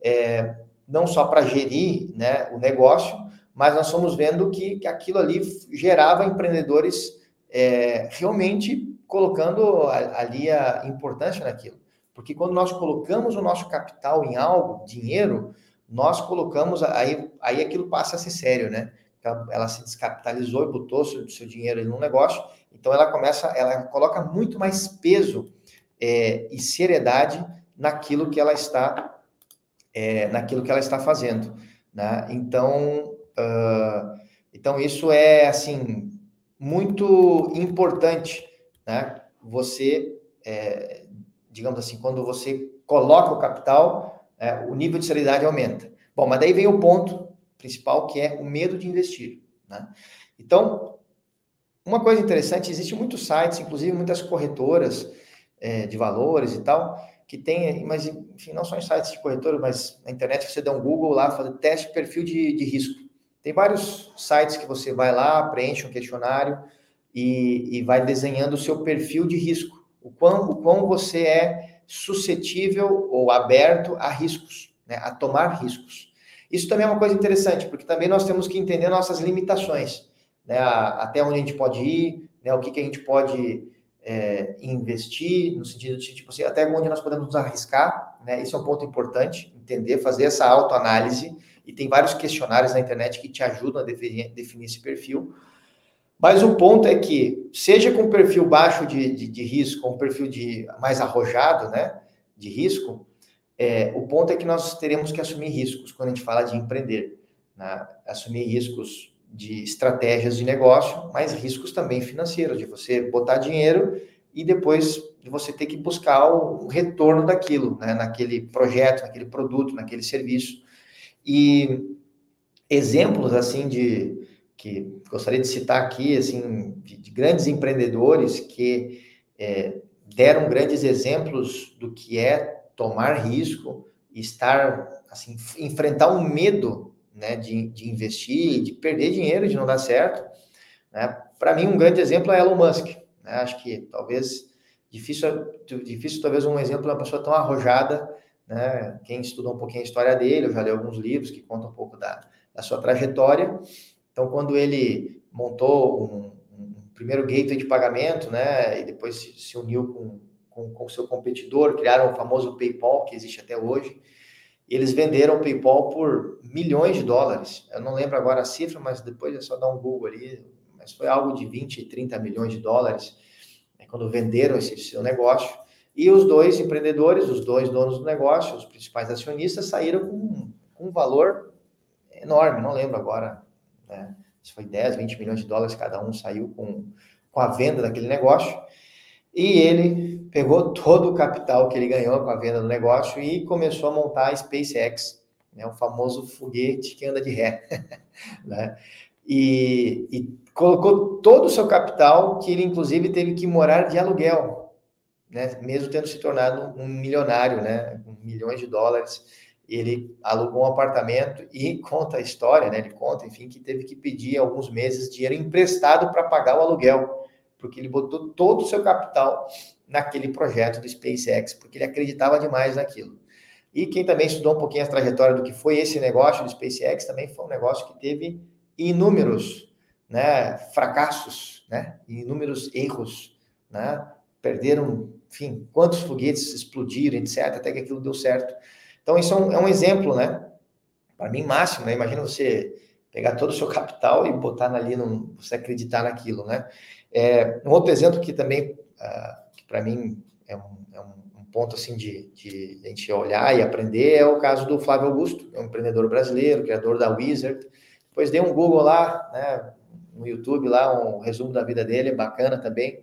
É, não só para gerir né, o negócio, mas nós fomos vendo que, que aquilo ali gerava empreendedores é, realmente colocando ali a importância naquilo. Porque quando nós colocamos o nosso capital em algo, dinheiro, nós colocamos, aí, aí aquilo passa a ser sério, né? Ela, ela se descapitalizou e botou seu, seu dinheiro em um negócio, então ela começa, ela coloca muito mais peso é, e seriedade naquilo que ela está, é, naquilo que ela está fazendo, né? Então, uh, então isso é assim muito importante, né? Você, é, digamos assim, quando você coloca o capital, é, o nível de seriedade aumenta. Bom, mas daí vem o ponto principal que é o medo de investir, né? Então, uma coisa interessante, existe muitos sites, inclusive muitas corretoras é, de valores e tal, que tem, mas enfim, não só em sites de corretora, mas na internet você dá um Google lá, faz teste perfil de, de risco. Tem vários sites que você vai lá, preenche um questionário e, e vai desenhando o seu perfil de risco, o quão, o quão você é suscetível ou aberto a riscos, né, a tomar riscos. Isso também é uma coisa interessante, porque também nós temos que entender nossas limitações, né, até onde a gente pode ir, né, o que, que a gente pode é, investir, no sentido de, tipo assim, até onde nós podemos nos arriscar, né? Isso é um ponto importante, entender, fazer essa autoanálise, e tem vários questionários na internet que te ajudam a definir, definir esse perfil. Mas o ponto é que, seja com perfil baixo de, de, de risco, um perfil de mais arrojado, né, de risco, é, o ponto é que nós teremos que assumir riscos quando a gente fala de empreender. Né? Assumir riscos de estratégias de negócio, mas riscos também financeiros, de você botar dinheiro e depois de você ter que buscar o retorno daquilo, né, naquele projeto, naquele produto, naquele serviço. E exemplos assim de que gostaria de citar aqui, assim, de, de grandes empreendedores que é, deram grandes exemplos do que é tomar risco, estar assim, enfrentar um medo né, de, de investir, de perder dinheiro, de não dar certo. Né? Para mim, um grande exemplo é Elon Musk. Né? Acho que talvez difícil, difícil talvez um exemplo de uma pessoa tão arrojada. Né? Quem estudou um pouquinho a história dele, eu já li alguns livros que contam um pouco da, da sua trajetória. Então, quando ele montou um, um primeiro gateway de pagamento, né, e depois se, se uniu com, com o seu competidor, criaram o famoso PayPal, que existe até hoje, eles venderam o PayPal por milhões de dólares. Eu não lembro agora a cifra, mas depois é só dar um Google ali. Mas foi algo de 20, 30 milhões de dólares né, quando venderam esse seu negócio. E os dois empreendedores, os dois donos do negócio, os principais acionistas, saíram com, com um valor enorme. Não lembro agora né, se foi 10, 20 milhões de dólares cada um saiu com, com a venda daquele negócio. E ele pegou todo o capital que ele ganhou com a venda do negócio e começou a montar a SpaceX, né, o famoso foguete que anda de ré. né? E, e, colocou todo o seu capital, que ele inclusive teve que morar de aluguel, né? mesmo tendo se tornado um milionário, né? com milhões de dólares. Ele alugou um apartamento e conta a história, né? ele conta, enfim, que teve que pedir alguns meses dinheiro emprestado para pagar o aluguel porque ele botou todo o seu capital naquele projeto do SpaceX, porque ele acreditava demais naquilo. E quem também estudou um pouquinho a trajetória do que foi esse negócio do SpaceX, também foi um negócio que teve inúmeros né, fracassos, né, inúmeros erros, né, perderam, enfim, quantos foguetes explodiram, etc., até que aquilo deu certo. Então, isso é um, é um exemplo, né, para mim, máximo, né, imagina você pegar todo o seu capital e botar ali, no, você acreditar naquilo, né, é, um outro exemplo que também, uh, que para mim é um, é um, ponto assim de, de, a gente olhar e aprender, é o caso do Flávio Augusto, é um empreendedor brasileiro, criador da Wizard. Depois dei um Google lá, né, no YouTube lá, um resumo da vida dele, bacana também,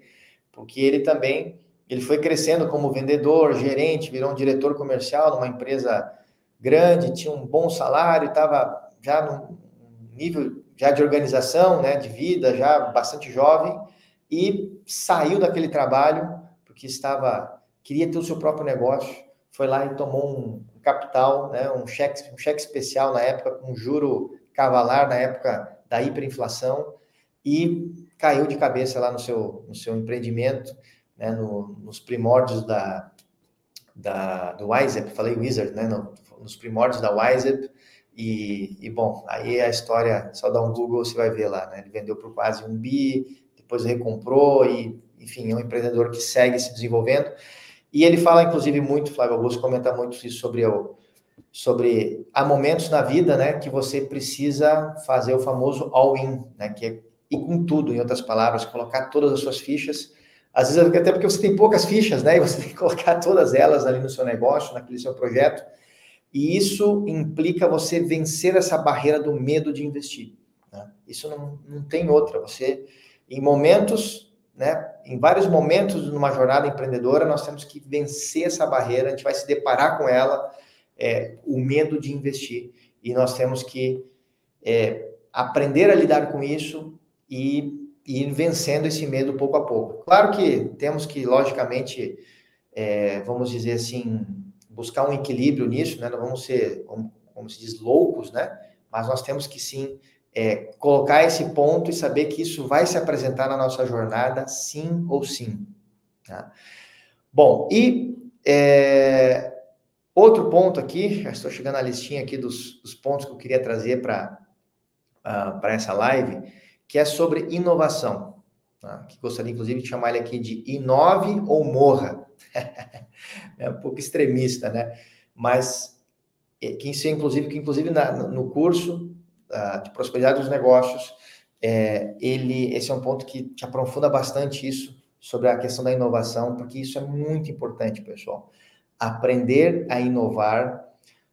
porque ele também ele foi crescendo como vendedor, gerente, virou um diretor comercial numa empresa grande, tinha um bom salário, estava já num nível já de organização, né, de vida, já bastante jovem, e saiu daquele trabalho porque estava queria ter o seu próprio negócio, foi lá e tomou um capital, né, um cheque, um cheque especial na época com um juro cavalar na época da hiperinflação e caiu de cabeça lá no seu no seu empreendimento, né, no, nos primórdios da da, do WISEP, falei Wizard, né, no, nos primórdios da WISEP, e, e, bom, aí a história, só dá um Google, você vai ver lá, né, ele vendeu por quase um bi, depois recomprou, e enfim, é um empreendedor que segue se desenvolvendo, e ele fala, inclusive, muito, Flávio Augusto comenta muito isso sobre o, sobre há momentos na vida, né, que você precisa fazer o famoso all-in, né, que é ir com tudo, em outras palavras, colocar todas as suas fichas. Às vezes até porque você tem poucas fichas, né, e você tem que colocar todas elas ali no seu negócio, naquele seu projeto. E isso implica você vencer essa barreira do medo de investir. Né? Isso não, não tem outra. Você, em momentos, né, em vários momentos numa jornada empreendedora, nós temos que vencer essa barreira, a gente vai se deparar com ela é, o medo de investir. E nós temos que é, aprender a lidar com isso e, e, ir vencendo esse medo pouco a pouco. Claro que temos que, logicamente, é, vamos dizer assim, buscar um equilíbrio nisso, né? Não vamos ser, como, se diz, loucos, né? Mas nós temos que sim é, colocar esse ponto e saber que isso vai se apresentar na nossa jornada, sim ou sim. Tá? Bom, e é, Outro ponto aqui, já estou chegando à listinha aqui dos, dos pontos que eu queria trazer para uh, para essa live, que é sobre inovação. Tá? Que gostaria, inclusive, de chamar ele aqui de inove ou morra. é um pouco extremista, né? Mas é, que inclusive, que inclusive na, no curso uh, de prosperidade dos negócios, é, ele, esse é um ponto que te aprofunda bastante isso sobre a questão da inovação, porque isso é muito importante, pessoal aprender a inovar,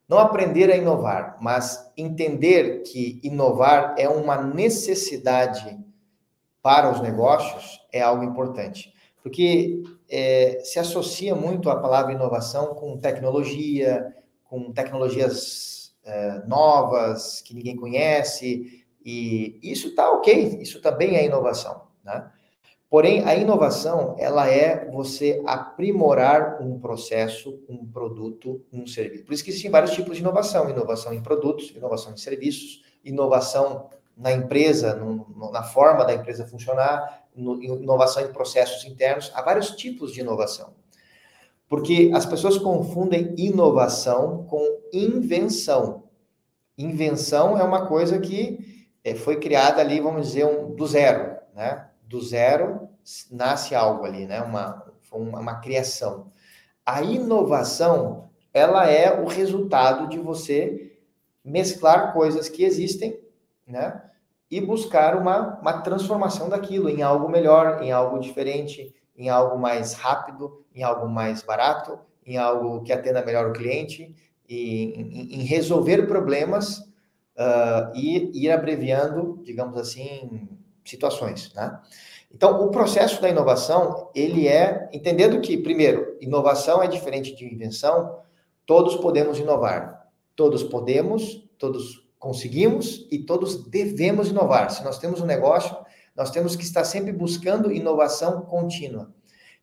não aprender a inovar, mas entender que inovar é uma necessidade para os negócios é algo importante, porque é, se associa muito a palavra inovação com tecnologia, com tecnologias é, novas que ninguém conhece, e isso está ok, isso também é inovação, né? Porém, a inovação, ela é você aprimorar um processo, um produto, um serviço. Por isso que existem vários tipos de inovação. Inovação em produtos, inovação em serviços, inovação na empresa, no, na forma da empresa funcionar, inovação em processos internos. Há vários tipos de inovação. Porque as pessoas confundem inovação com invenção. Invenção é uma coisa que é, foi criada ali, vamos dizer, um, do zero, né? do zero nasce algo ali, né? Uma, uma, uma criação. A inovação, ela é o resultado de você mesclar coisas que existem, né? E buscar uma, uma transformação daquilo em algo melhor, em algo diferente, em algo mais rápido, em algo mais barato, em algo que atenda melhor o cliente, e, em, em resolver problemas uh, e ir abreviando, digamos assim, situações, né? Então, o processo da inovação, ele é, entendendo que, primeiro, inovação é diferente de invenção, todos podemos inovar. Todos podemos, todos conseguimos e todos devemos inovar. Se nós temos um negócio, nós temos que estar sempre buscando inovação contínua.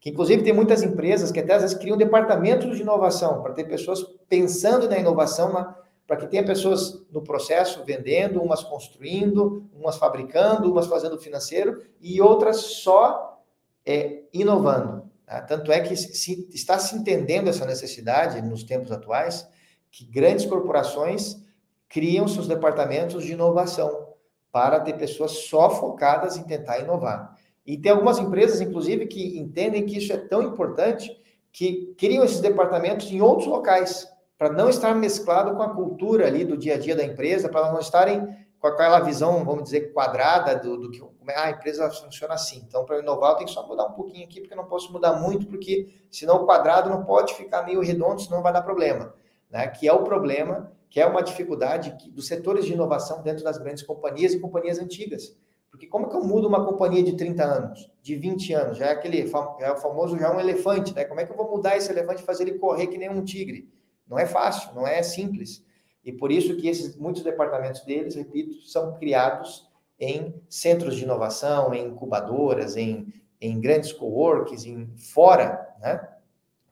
Que, inclusive, tem muitas empresas que até às vezes criam departamentos de inovação, para ter pessoas pensando na inovação na, para que tenha pessoas no processo vendendo, umas construindo, umas fabricando, umas fazendo financeiro e outras só é, inovando. Tá? Tanto é que se, está se entendendo essa necessidade nos tempos atuais que grandes corporações criam seus departamentos de inovação para ter pessoas só focadas em tentar inovar. E tem algumas empresas, inclusive, que entendem que isso é tão importante que criam esses departamentos em outros locais para não estar mesclado com a cultura ali do dia a dia da empresa, para não estarem com aquela visão, vamos dizer, quadrada do, do que ah, a empresa funciona assim. Então, para inovar, eu tenho que só mudar um pouquinho aqui, porque eu não posso mudar muito, porque senão o quadrado não pode ficar meio redondo, senão vai dar problema. Né? Que é o problema, que é uma dificuldade dos setores de inovação dentro das grandes companhias e companhias antigas. Porque como que eu mudo uma companhia de 30 anos, de 20 anos? Já é aquele é o famoso já é um elefante, né? Como é que eu vou mudar esse elefante e fazer ele correr que nem um tigre? Não é fácil, não é simples. E por isso que esses muitos departamentos deles, repito, são criados em centros de inovação, em incubadoras, em, em grandes coworks, em fora, né?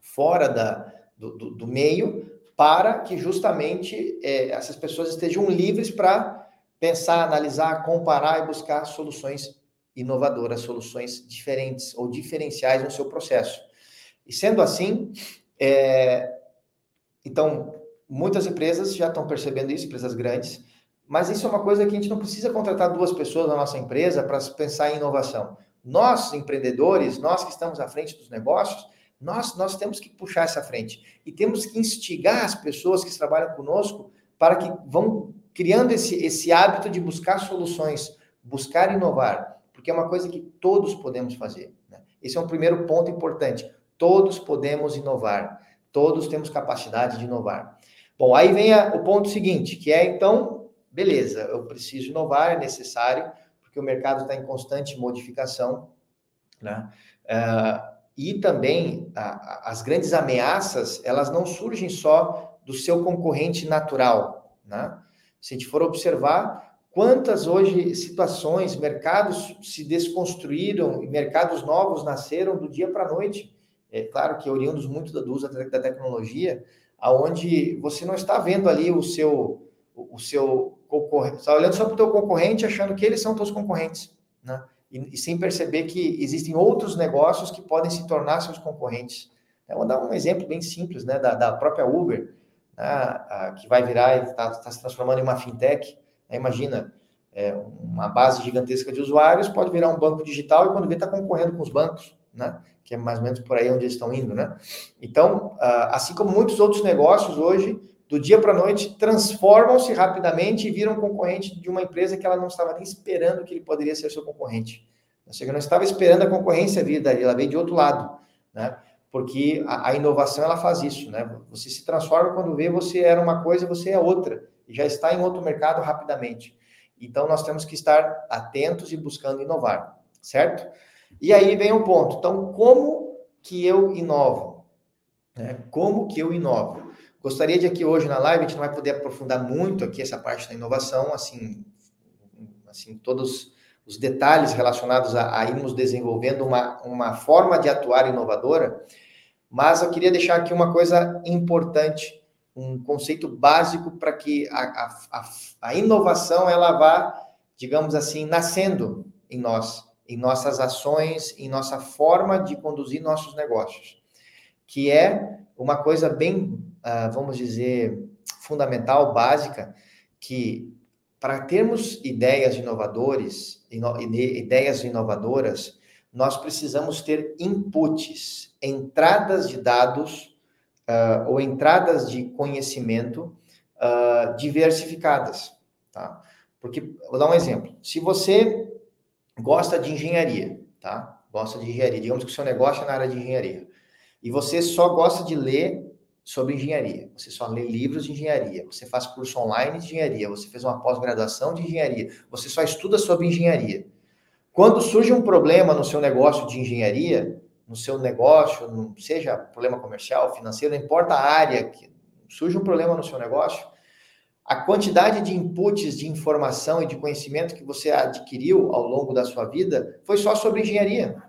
Fora da, do, do, do meio, para que justamente é, essas pessoas estejam livres para pensar, analisar, comparar e buscar soluções inovadoras, soluções diferentes ou diferenciais no seu processo. E sendo assim, É, então, muitas empresas já estão percebendo isso, empresas grandes, mas isso é uma coisa que a gente não precisa contratar duas pessoas na nossa empresa para pensar em inovação. Nós, empreendedores, nós que estamos à frente dos negócios, nós, nós temos que puxar essa frente e temos que instigar as pessoas que trabalham conosco para que vão criando esse, esse hábito de buscar soluções, buscar inovar, porque é uma coisa que todos podemos fazer. Né? Esse é um primeiro ponto importante. Todos podemos inovar, todos temos capacidade de inovar. Bom, aí vem a, o ponto seguinte, que é então, beleza, eu preciso inovar, é necessário, porque o mercado está em constante modificação, né? Uh, e também a, as grandes ameaças, elas não surgem só do seu concorrente natural, né? Se a gente for observar quantas hoje situações, mercados se desconstruíram e mercados novos nasceram do dia para a noite. É claro que oriundos muito do uso da tecnologia, aonde você não está vendo ali o seu o seu concorrente, está olhando só para o teu concorrente, achando que eles são teus concorrentes, né? E, e, sem perceber que existem outros negócios que podem se tornar seus concorrentes. Eu vou dar um exemplo bem simples, né, da, da própria Uber, né, a, que vai virar e está tá se transformando em uma fintech. Né, imagina, é, uma base gigantesca de usuários pode virar um banco digital e quando vê está concorrendo com os bancos, né? Que é mais ou menos por aí onde eles estão indo, né? Então, assim como muitos outros negócios hoje, do dia para a noite, transformam-se rapidamente e viram concorrente de uma empresa que ela não estava nem esperando que ele poderia ser seu concorrente. Ou seja, não estava esperando a concorrência vir daí, ela veio de outro lado, né? Porque a, a, inovação ela faz isso, né? Você se transforma quando vê você era uma coisa, você é outra e já está em outro mercado rapidamente. Então nós temos que estar atentos e buscando inovar, certo? E aí vem o um ponto. Então, como que eu inovo? Né? Como que eu inovo? Gostaria de aqui hoje na live, a gente não vai poder aprofundar muito aqui essa parte da inovação, assim, assim todos os detalhes relacionados a, a irmos desenvolvendo uma, uma forma de atuar inovadora, mas eu queria deixar aqui uma coisa importante, um conceito básico para que a, a, a, inovação ela vá, digamos assim, nascendo em nós, em nossas ações, em nossa forma de conduzir nossos negócios, que é uma coisa bem uh, vamos dizer, fundamental, básica, que para termos ideias inovadores, ino ideias inovadoras, nós precisamos ter inputs, entradas de dados uh, ou entradas de conhecimento uh, diversificadas, tá? Porque, vou dar um exemplo. Se você gosta de engenharia, tá? Gosta de engenharia, digamos que o seu negócio é na área de engenharia, e você só gosta de ler sobre engenharia, você só lê livros de engenharia, você faz curso online de engenharia, você fez uma pós-graduação de engenharia, você só estuda sobre engenharia. Quando surge um problema no seu negócio de engenharia, no seu negócio, seja problema comercial, financeiro, não importa a área, que surge um problema no seu negócio, a quantidade de inputs de informação e de conhecimento que você adquiriu ao longo da sua vida foi só sobre engenharia.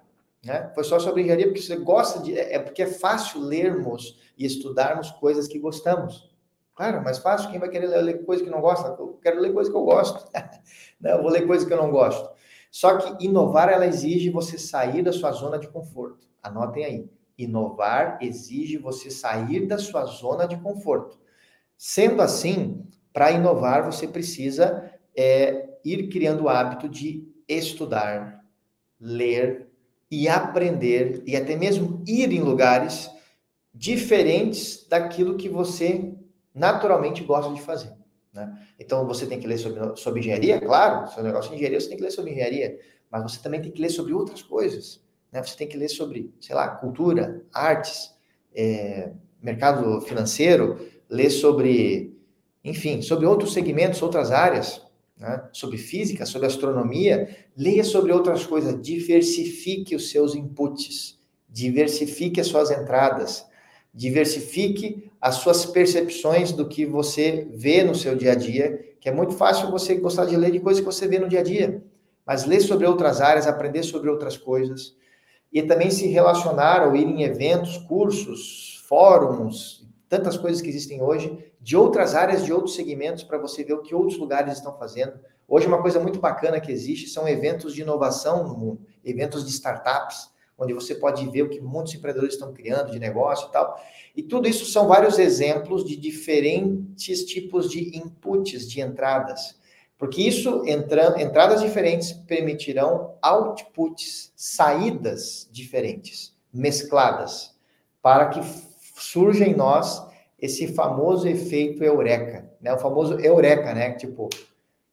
Né? Foi só sobre engenharia porque você gosta de. É porque é fácil lermos e estudarmos coisas que gostamos. Claro, mais fácil, quem vai querer ler, ler coisa que não gosta? Eu quero ler coisa que eu gosto. não, eu vou ler coisa que eu não gosto. Só que inovar, ela exige você sair da sua zona de conforto. Anotem aí. Inovar exige você sair da sua zona de conforto. Sendo assim, para inovar, você precisa é, ir criando o hábito de estudar, ler e aprender, e até mesmo ir em lugares diferentes daquilo que você naturalmente gosta de fazer. Né? Então, você tem que ler sobre, sobre engenharia, claro, seu negócio de engenharia, você tem que ler sobre engenharia, mas você também tem que ler sobre outras coisas. Né? Você tem que ler sobre, sei lá, cultura, artes, é, mercado financeiro, ler sobre, enfim, sobre outros segmentos, outras áreas, né? sobre física, sobre astronomia, leia sobre outras coisas, diversifique os seus inputs, diversifique as suas entradas, diversifique as suas percepções do que você vê no seu dia a dia, que é muito fácil você gostar de ler de coisas que você vê no dia a dia, mas ler sobre outras áreas, aprender sobre outras coisas, e também se relacionar ou ir em eventos, cursos, fóruns, tantas coisas que existem hoje, de outras áreas, de outros segmentos, para você ver o que outros lugares estão fazendo. Hoje, uma coisa muito bacana que existe são eventos de inovação no mundo, eventos de startups, onde você pode ver o que muitos empreendedores estão criando de negócio e tal. E tudo isso são vários exemplos de diferentes tipos de inputs, de entradas. Porque isso, entra, entradas diferentes, permitirão outputs, saídas diferentes, mescladas, para que surja em nós esse famoso efeito eureka, né? O famoso eureka, né? Tipo,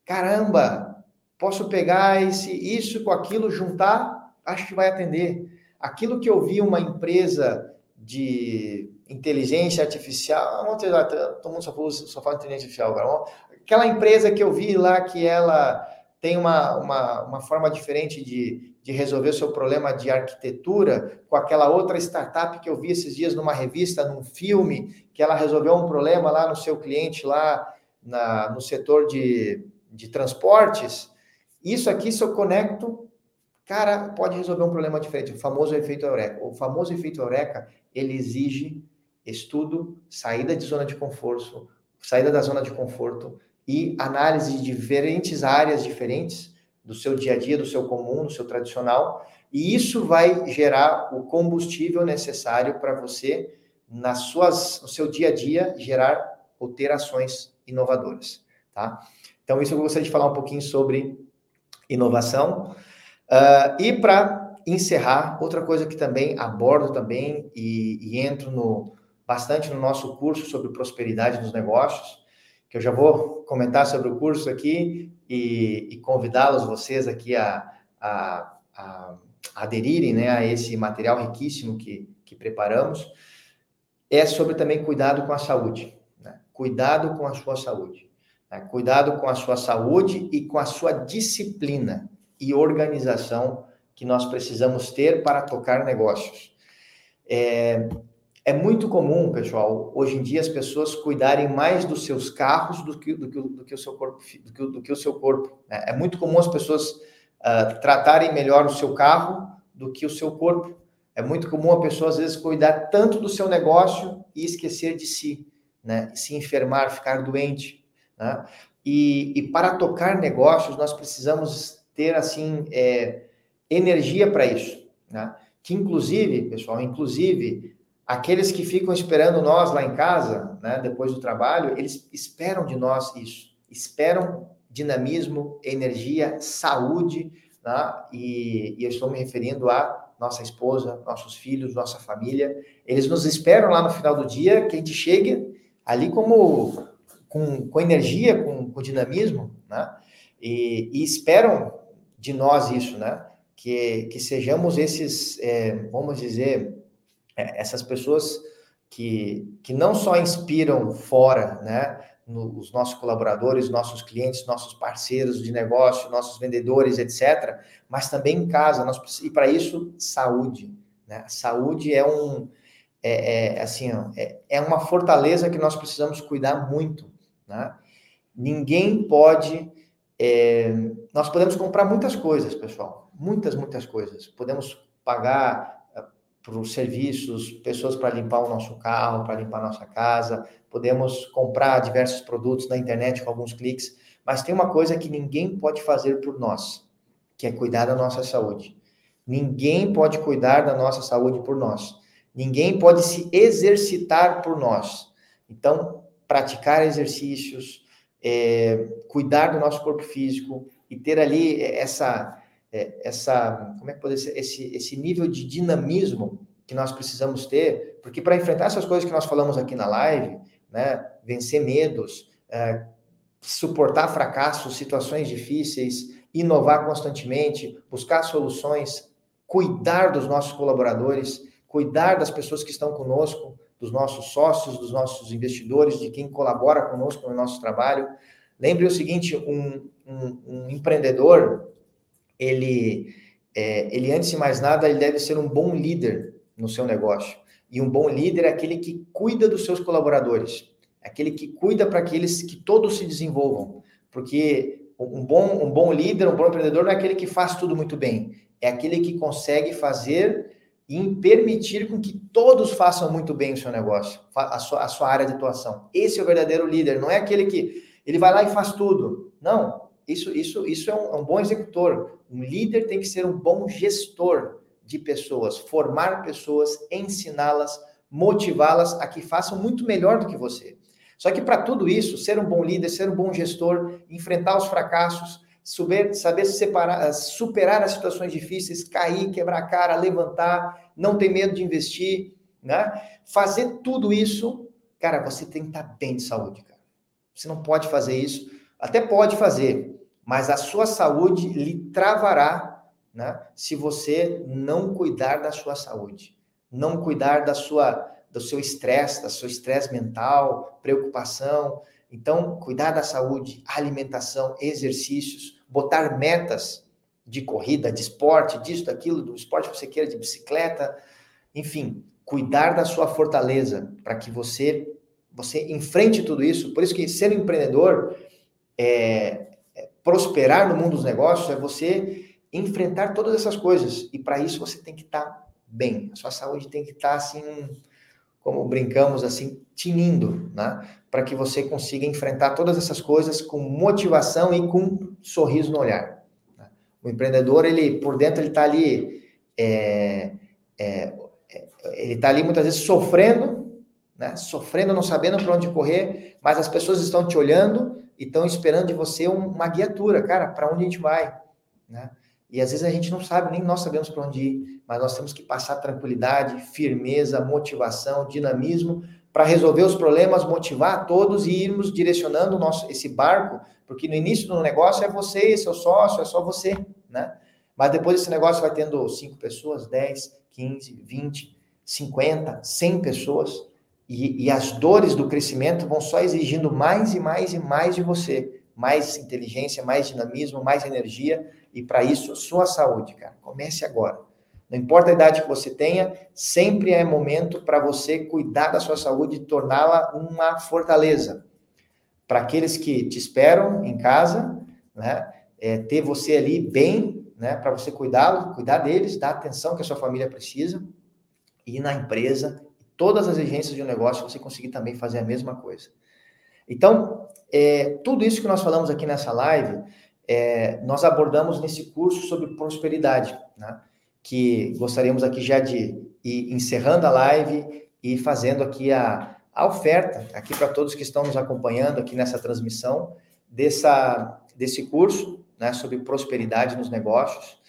caramba, posso pegar esse isso com aquilo, juntar, acho que vai atender. Aquilo que eu vi uma empresa de inteligência artificial, não todo mundo só fala, só fala inteligência artificial agora, aquela empresa que eu vi lá que ela tem uma, uma, uma forma diferente de, de resolver o seu problema de arquitetura, com aquela outra startup que eu vi esses dias numa revista, num filme, que ela resolveu um problema lá no seu cliente, lá na, no setor de, de transportes. Isso aqui, se eu conecto, cara, pode resolver um problema diferente, o famoso efeito Eureka. O famoso efeito Eureka, ele exige estudo, saída de zona de conforto, saída da zona de conforto, e análise de diferentes áreas diferentes do seu dia a dia, do seu comum, do seu tradicional, e isso vai gerar o combustível necessário para você nas suas, no seu dia a dia gerar ou ter ações inovadoras, tá? Então isso eu gostaria de falar um pouquinho sobre inovação uh, e para encerrar outra coisa que também abordo também e, e entro no bastante no nosso curso sobre prosperidade nos negócios que eu já vou comentar sobre o curso aqui e, e convidá-los, vocês aqui, a, a, a, aderirem né, a esse material riquíssimo que, que preparamos, é sobre também cuidado com a saúde. Né? Cuidado com a sua saúde. Né? Cuidado com a sua saúde e com a sua disciplina e organização que nós precisamos ter para tocar negócios. É, é muito comum, pessoal, hoje em dia as pessoas cuidarem mais dos seus carros do que, do que, do que o seu corpo, do que, do que o seu corpo. Né? É muito comum as pessoas uh, tratarem melhor o seu carro do que o seu corpo. É muito comum a pessoa às vezes cuidar tanto do seu negócio e esquecer de si, né? Se enfermar, ficar doente, né? E, e para tocar negócios nós precisamos ter assim é, energia para isso, né? Que inclusive, pessoal, inclusive aqueles que ficam esperando nós lá em casa, né, depois do trabalho, eles esperam de nós isso, esperam dinamismo, energia, saúde, né, e, e eu estou me referindo a nossa esposa, nossos filhos, nossa família, eles nos esperam lá no final do dia que a gente chegue ali como com, com energia, com, com dinamismo, né, e, e esperam de nós isso, né, que, que sejamos esses, é, vamos dizer, é, essas pessoas que, que não só inspiram fora, né, no, os nossos colaboradores, nossos clientes, nossos parceiros de negócio, nossos vendedores, etc., mas também em casa. Nós, e para isso, saúde. Né? Saúde é um é, é assim, é, é uma fortaleza que nós precisamos cuidar muito. Né? Ninguém pode. É, nós podemos comprar muitas coisas, pessoal, muitas, muitas coisas. Podemos pagar para os serviços, pessoas para limpar o nosso carro, para limpar a nossa casa, podemos comprar diversos produtos na internet com alguns cliques, mas tem uma coisa que ninguém pode fazer por nós, que é cuidar da nossa saúde. Ninguém pode cuidar da nossa saúde por nós. Ninguém pode se exercitar por nós. Então, praticar exercícios, é, cuidar do nosso corpo físico e ter ali essa é, essa, como é que pode ser, esse, esse nível de dinamismo que nós precisamos ter, porque para enfrentar essas coisas que nós falamos aqui na live, né, vencer medos, é, suportar fracassos, situações difíceis, inovar constantemente, buscar soluções, cuidar dos nossos colaboradores, cuidar das pessoas que estão conosco, dos nossos sócios, dos nossos investidores, de quem colabora conosco no nosso trabalho. Lembre o seguinte: um, um, um empreendedor ele, é, ele antes de mais nada, ele deve ser um bom líder no seu negócio. E um bom líder é aquele que cuida dos seus colaboradores, aquele que cuida para que eles, que todos se desenvolvam. Porque um bom, um bom líder, um bom empreendedor não é aquele que faz tudo muito bem, é aquele que consegue fazer e permitir com que todos façam muito bem o seu negócio, a sua, a sua área de atuação. Esse é o verdadeiro líder, não é aquele que ele vai lá e faz tudo. Não, isso, isso, isso é um, é um, bom executor. Um líder tem que ser um bom gestor, de pessoas, formar pessoas, ensiná-las, motivá-las a que façam muito melhor do que você. Só que para tudo isso, ser um bom líder, ser um bom gestor, enfrentar os fracassos, saber, saber separar, superar as situações difíceis, cair, quebrar a cara, levantar, não ter medo de investir, né? Fazer tudo isso, cara, você tem que estar bem de saúde, cara. Você não pode fazer isso, até pode fazer, mas a sua saúde lhe travará, né? Se você não cuidar da sua saúde, não cuidar da sua do seu estresse, da seu estresse mental, preocupação. Então, cuidar da saúde, alimentação, exercícios, botar metas de corrida, de esporte, disso, daquilo, do esporte que você queira, de bicicleta, enfim, cuidar da sua fortaleza para que você você enfrente tudo isso. Por isso que ser empreendedor é prosperar no mundo dos negócios é você enfrentar todas essas coisas e para isso você tem que estar tá bem. A sua saúde tem que estar tá, assim como brincamos assim, tinindo, né? Para que você consiga enfrentar todas essas coisas com motivação e com um sorriso no olhar. Né? O empreendedor, ele por dentro, ele está ali, é, é, é, ele está ali muitas vezes sofrendo, né? Sofrendo, não sabendo para onde correr, mas as pessoas estão te olhando e estão esperando de você uma guiatura, cara, para onde a gente vai, né? E às vezes a gente não sabe, nem nós sabemos para onde ir, mas nós temos que passar tranquilidade, firmeza, motivação, dinamismo para resolver os problemas, motivar todos e irmos direcionando nosso esse barco, porque no início do negócio é você, seu sócio, é só você, né? Mas depois esse negócio vai tendo cinco pessoas, 10, 15, 20, 50, 100 pessoas, e, e as dores do crescimento vão só exigindo mais e mais e mais de você, mais inteligência, mais dinamismo, mais energia, e para isso, sua saúde, cara. Comece agora. Não importa a idade que você tenha, sempre é momento para você cuidar da sua saúde e torná-la uma fortaleza. Para aqueles que te esperam em casa, né? É, ter você ali bem, né? Para você cuidá-lo, cuidar deles, dar a atenção que a sua família precisa. E na empresa, todas as agências de um negócio, você conseguir também fazer a mesma coisa. Então, é, tudo isso que nós falamos aqui nessa live, é, nós abordamos nesse curso sobre prosperidade, né? que gostaríamos aqui já de ir encerrando a live e fazendo aqui a, a oferta aqui para todos que estão nos acompanhando aqui nessa transmissão dessa, desse curso né, sobre prosperidade nos negócios,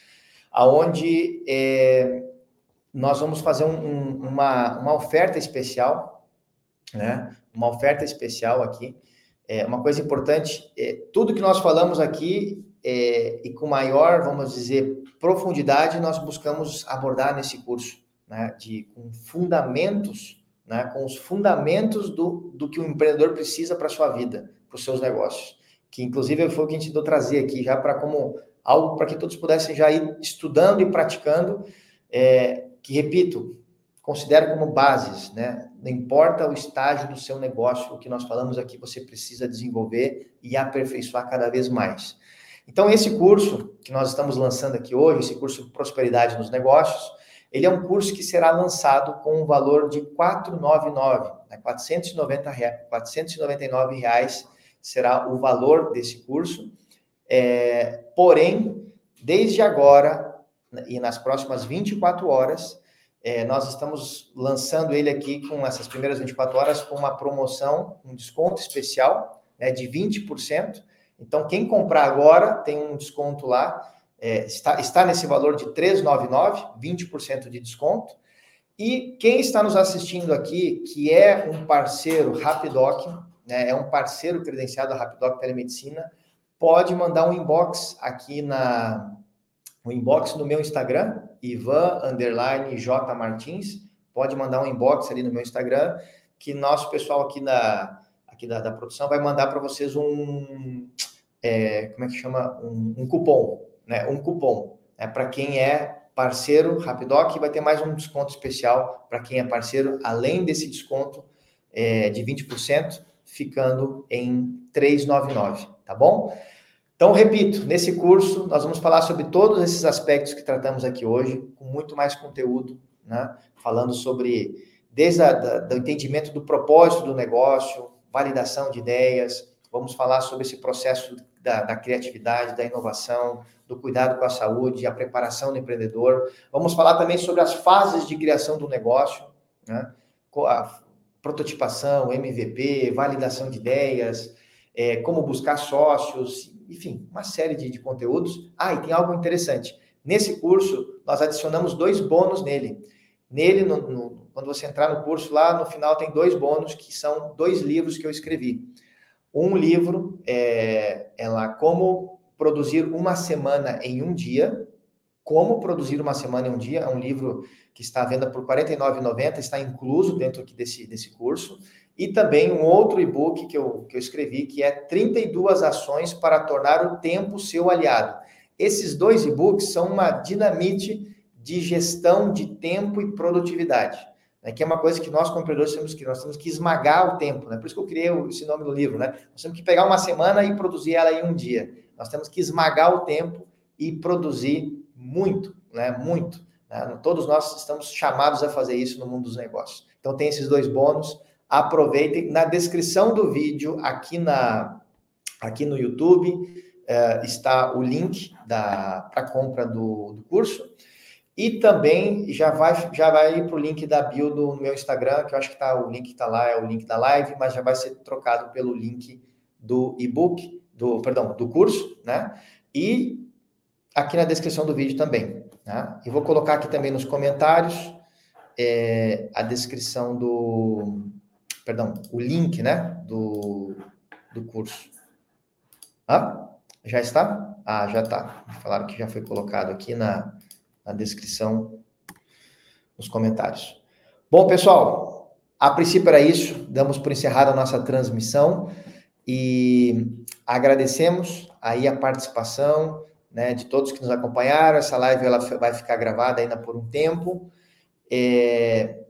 aonde é, nós vamos fazer um, um, uma, uma oferta especial, né, uma oferta especial aqui, é, uma coisa importante, é, tudo que nós falamos aqui é, e com maior, vamos dizer, profundidade, nós buscamos abordar nesse curso, né, de com fundamentos, né, com os fundamentos do, do que o empreendedor precisa para sua vida, para os seus negócios, que inclusive foi o que a gente tentou trazer aqui já para como algo para que todos pudessem já ir estudando e praticando, é, que repito, considero como bases, né? Não importa o estágio do seu negócio, o que nós falamos aqui, você precisa desenvolver e aperfeiçoar cada vez mais. Então, esse curso que nós estamos lançando aqui hoje, esse curso Prosperidade nos Negócios, ele é um curso que será lançado com um valor de 499, né? 490 reais, 499 reais será o valor desse curso. É, porém, desde agora e nas próximas 24 horas, é, nós estamos lançando ele aqui com essas primeiras 24 horas com uma promoção, um desconto especial né, de 20%. Então, quem comprar agora tem um desconto lá, é, está, está nesse valor de 399, 20% de desconto. E quem está nos assistindo aqui, que é um parceiro Rapidoc, né, é um parceiro credenciado a Rapidoc Telemedicina, pode mandar um inbox aqui na, um inbox no meu Instagram, Ivan underline J Martins. Pode mandar um inbox ali no meu Instagram, que nosso pessoal aqui da, aqui da, da produção vai mandar para vocês um, é, como é que chama? Um, um cupom, né? Um cupom. É para quem é parceiro Rapidoc, vai ter mais um desconto especial para quem é parceiro, além desse desconto é, de 20%, ficando em 399, tá bom? Então, repito, nesse curso nós vamos falar sobre todos esses aspectos que tratamos aqui hoje, com muito mais conteúdo, né? Falando sobre desde o entendimento do propósito do negócio, validação de ideias, vamos falar sobre esse processo da, da criatividade, da inovação, do cuidado com a saúde, a preparação do empreendedor. Vamos falar também sobre as fases de criação do negócio, né? a prototipação, MVP, validação de ideias, é, como buscar sócios, enfim, uma série de, de conteúdos. Ah, e tem algo interessante. Nesse curso, nós adicionamos dois bônus nele. Nele, no, no, quando você entrar no curso lá, no final tem dois bônus, que são dois livros que eu escrevi. Um livro é, é lá como produzir uma semana em um dia. Como produzir uma semana em um dia é um livro que está à venda por R$ 49,90, está incluso dentro desse, desse curso. E também um outro e-book que eu, que eu escrevi, que é 32 ações para tornar o tempo seu aliado. Esses dois e-books são uma dinamite de gestão de tempo e produtividade, né? que é uma coisa que nós, como empreendedores, temos que, nós temos que esmagar o tempo. Né? Por isso que eu criei esse nome do livro. Né? Nós temos que pegar uma semana e produzir ela em um dia. Nós temos que esmagar o tempo e produzir muito, né? muito. Né? Todos nós estamos chamados a fazer isso no mundo dos negócios. Então, tem esses dois bônus. Aproveitem. Na descrição do vídeo, aqui, na, aqui no YouTube, é, está o link para compra do, do, curso. E também já vai, já vai para o link da bio do meu Instagram, que eu acho que tá, o link está lá é o link da live, mas já vai ser trocado pelo link do e-book, do, perdão, do curso, né? E aqui na descrição do vídeo também. Né? E vou colocar aqui também nos comentários é, a descrição do, perdão, o link, né, do, do curso. Já está? Ah, já está. Falaram que já foi colocado aqui na, na descrição, nos comentários. Bom, pessoal, a princípio era isso. Damos por encerrada a nossa transmissão e agradecemos aí a participação né, de todos que nos acompanharam. Essa live ela vai ficar gravada ainda por um tempo. É,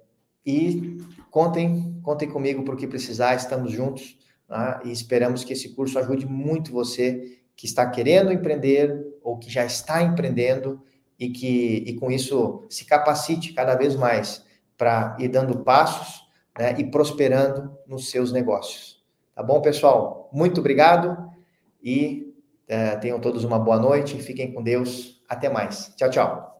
e contem, contem comigo para o que precisar, estamos juntos né, e esperamos que esse curso ajude muito você que está querendo empreender ou que já está empreendendo e que e com isso se capacite cada vez mais para ir dando passos né, e prosperando nos seus negócios. Tá bom, pessoal? Muito obrigado e é, tenham todos uma boa noite. Fiquem com Deus. Até mais. Tchau, tchau.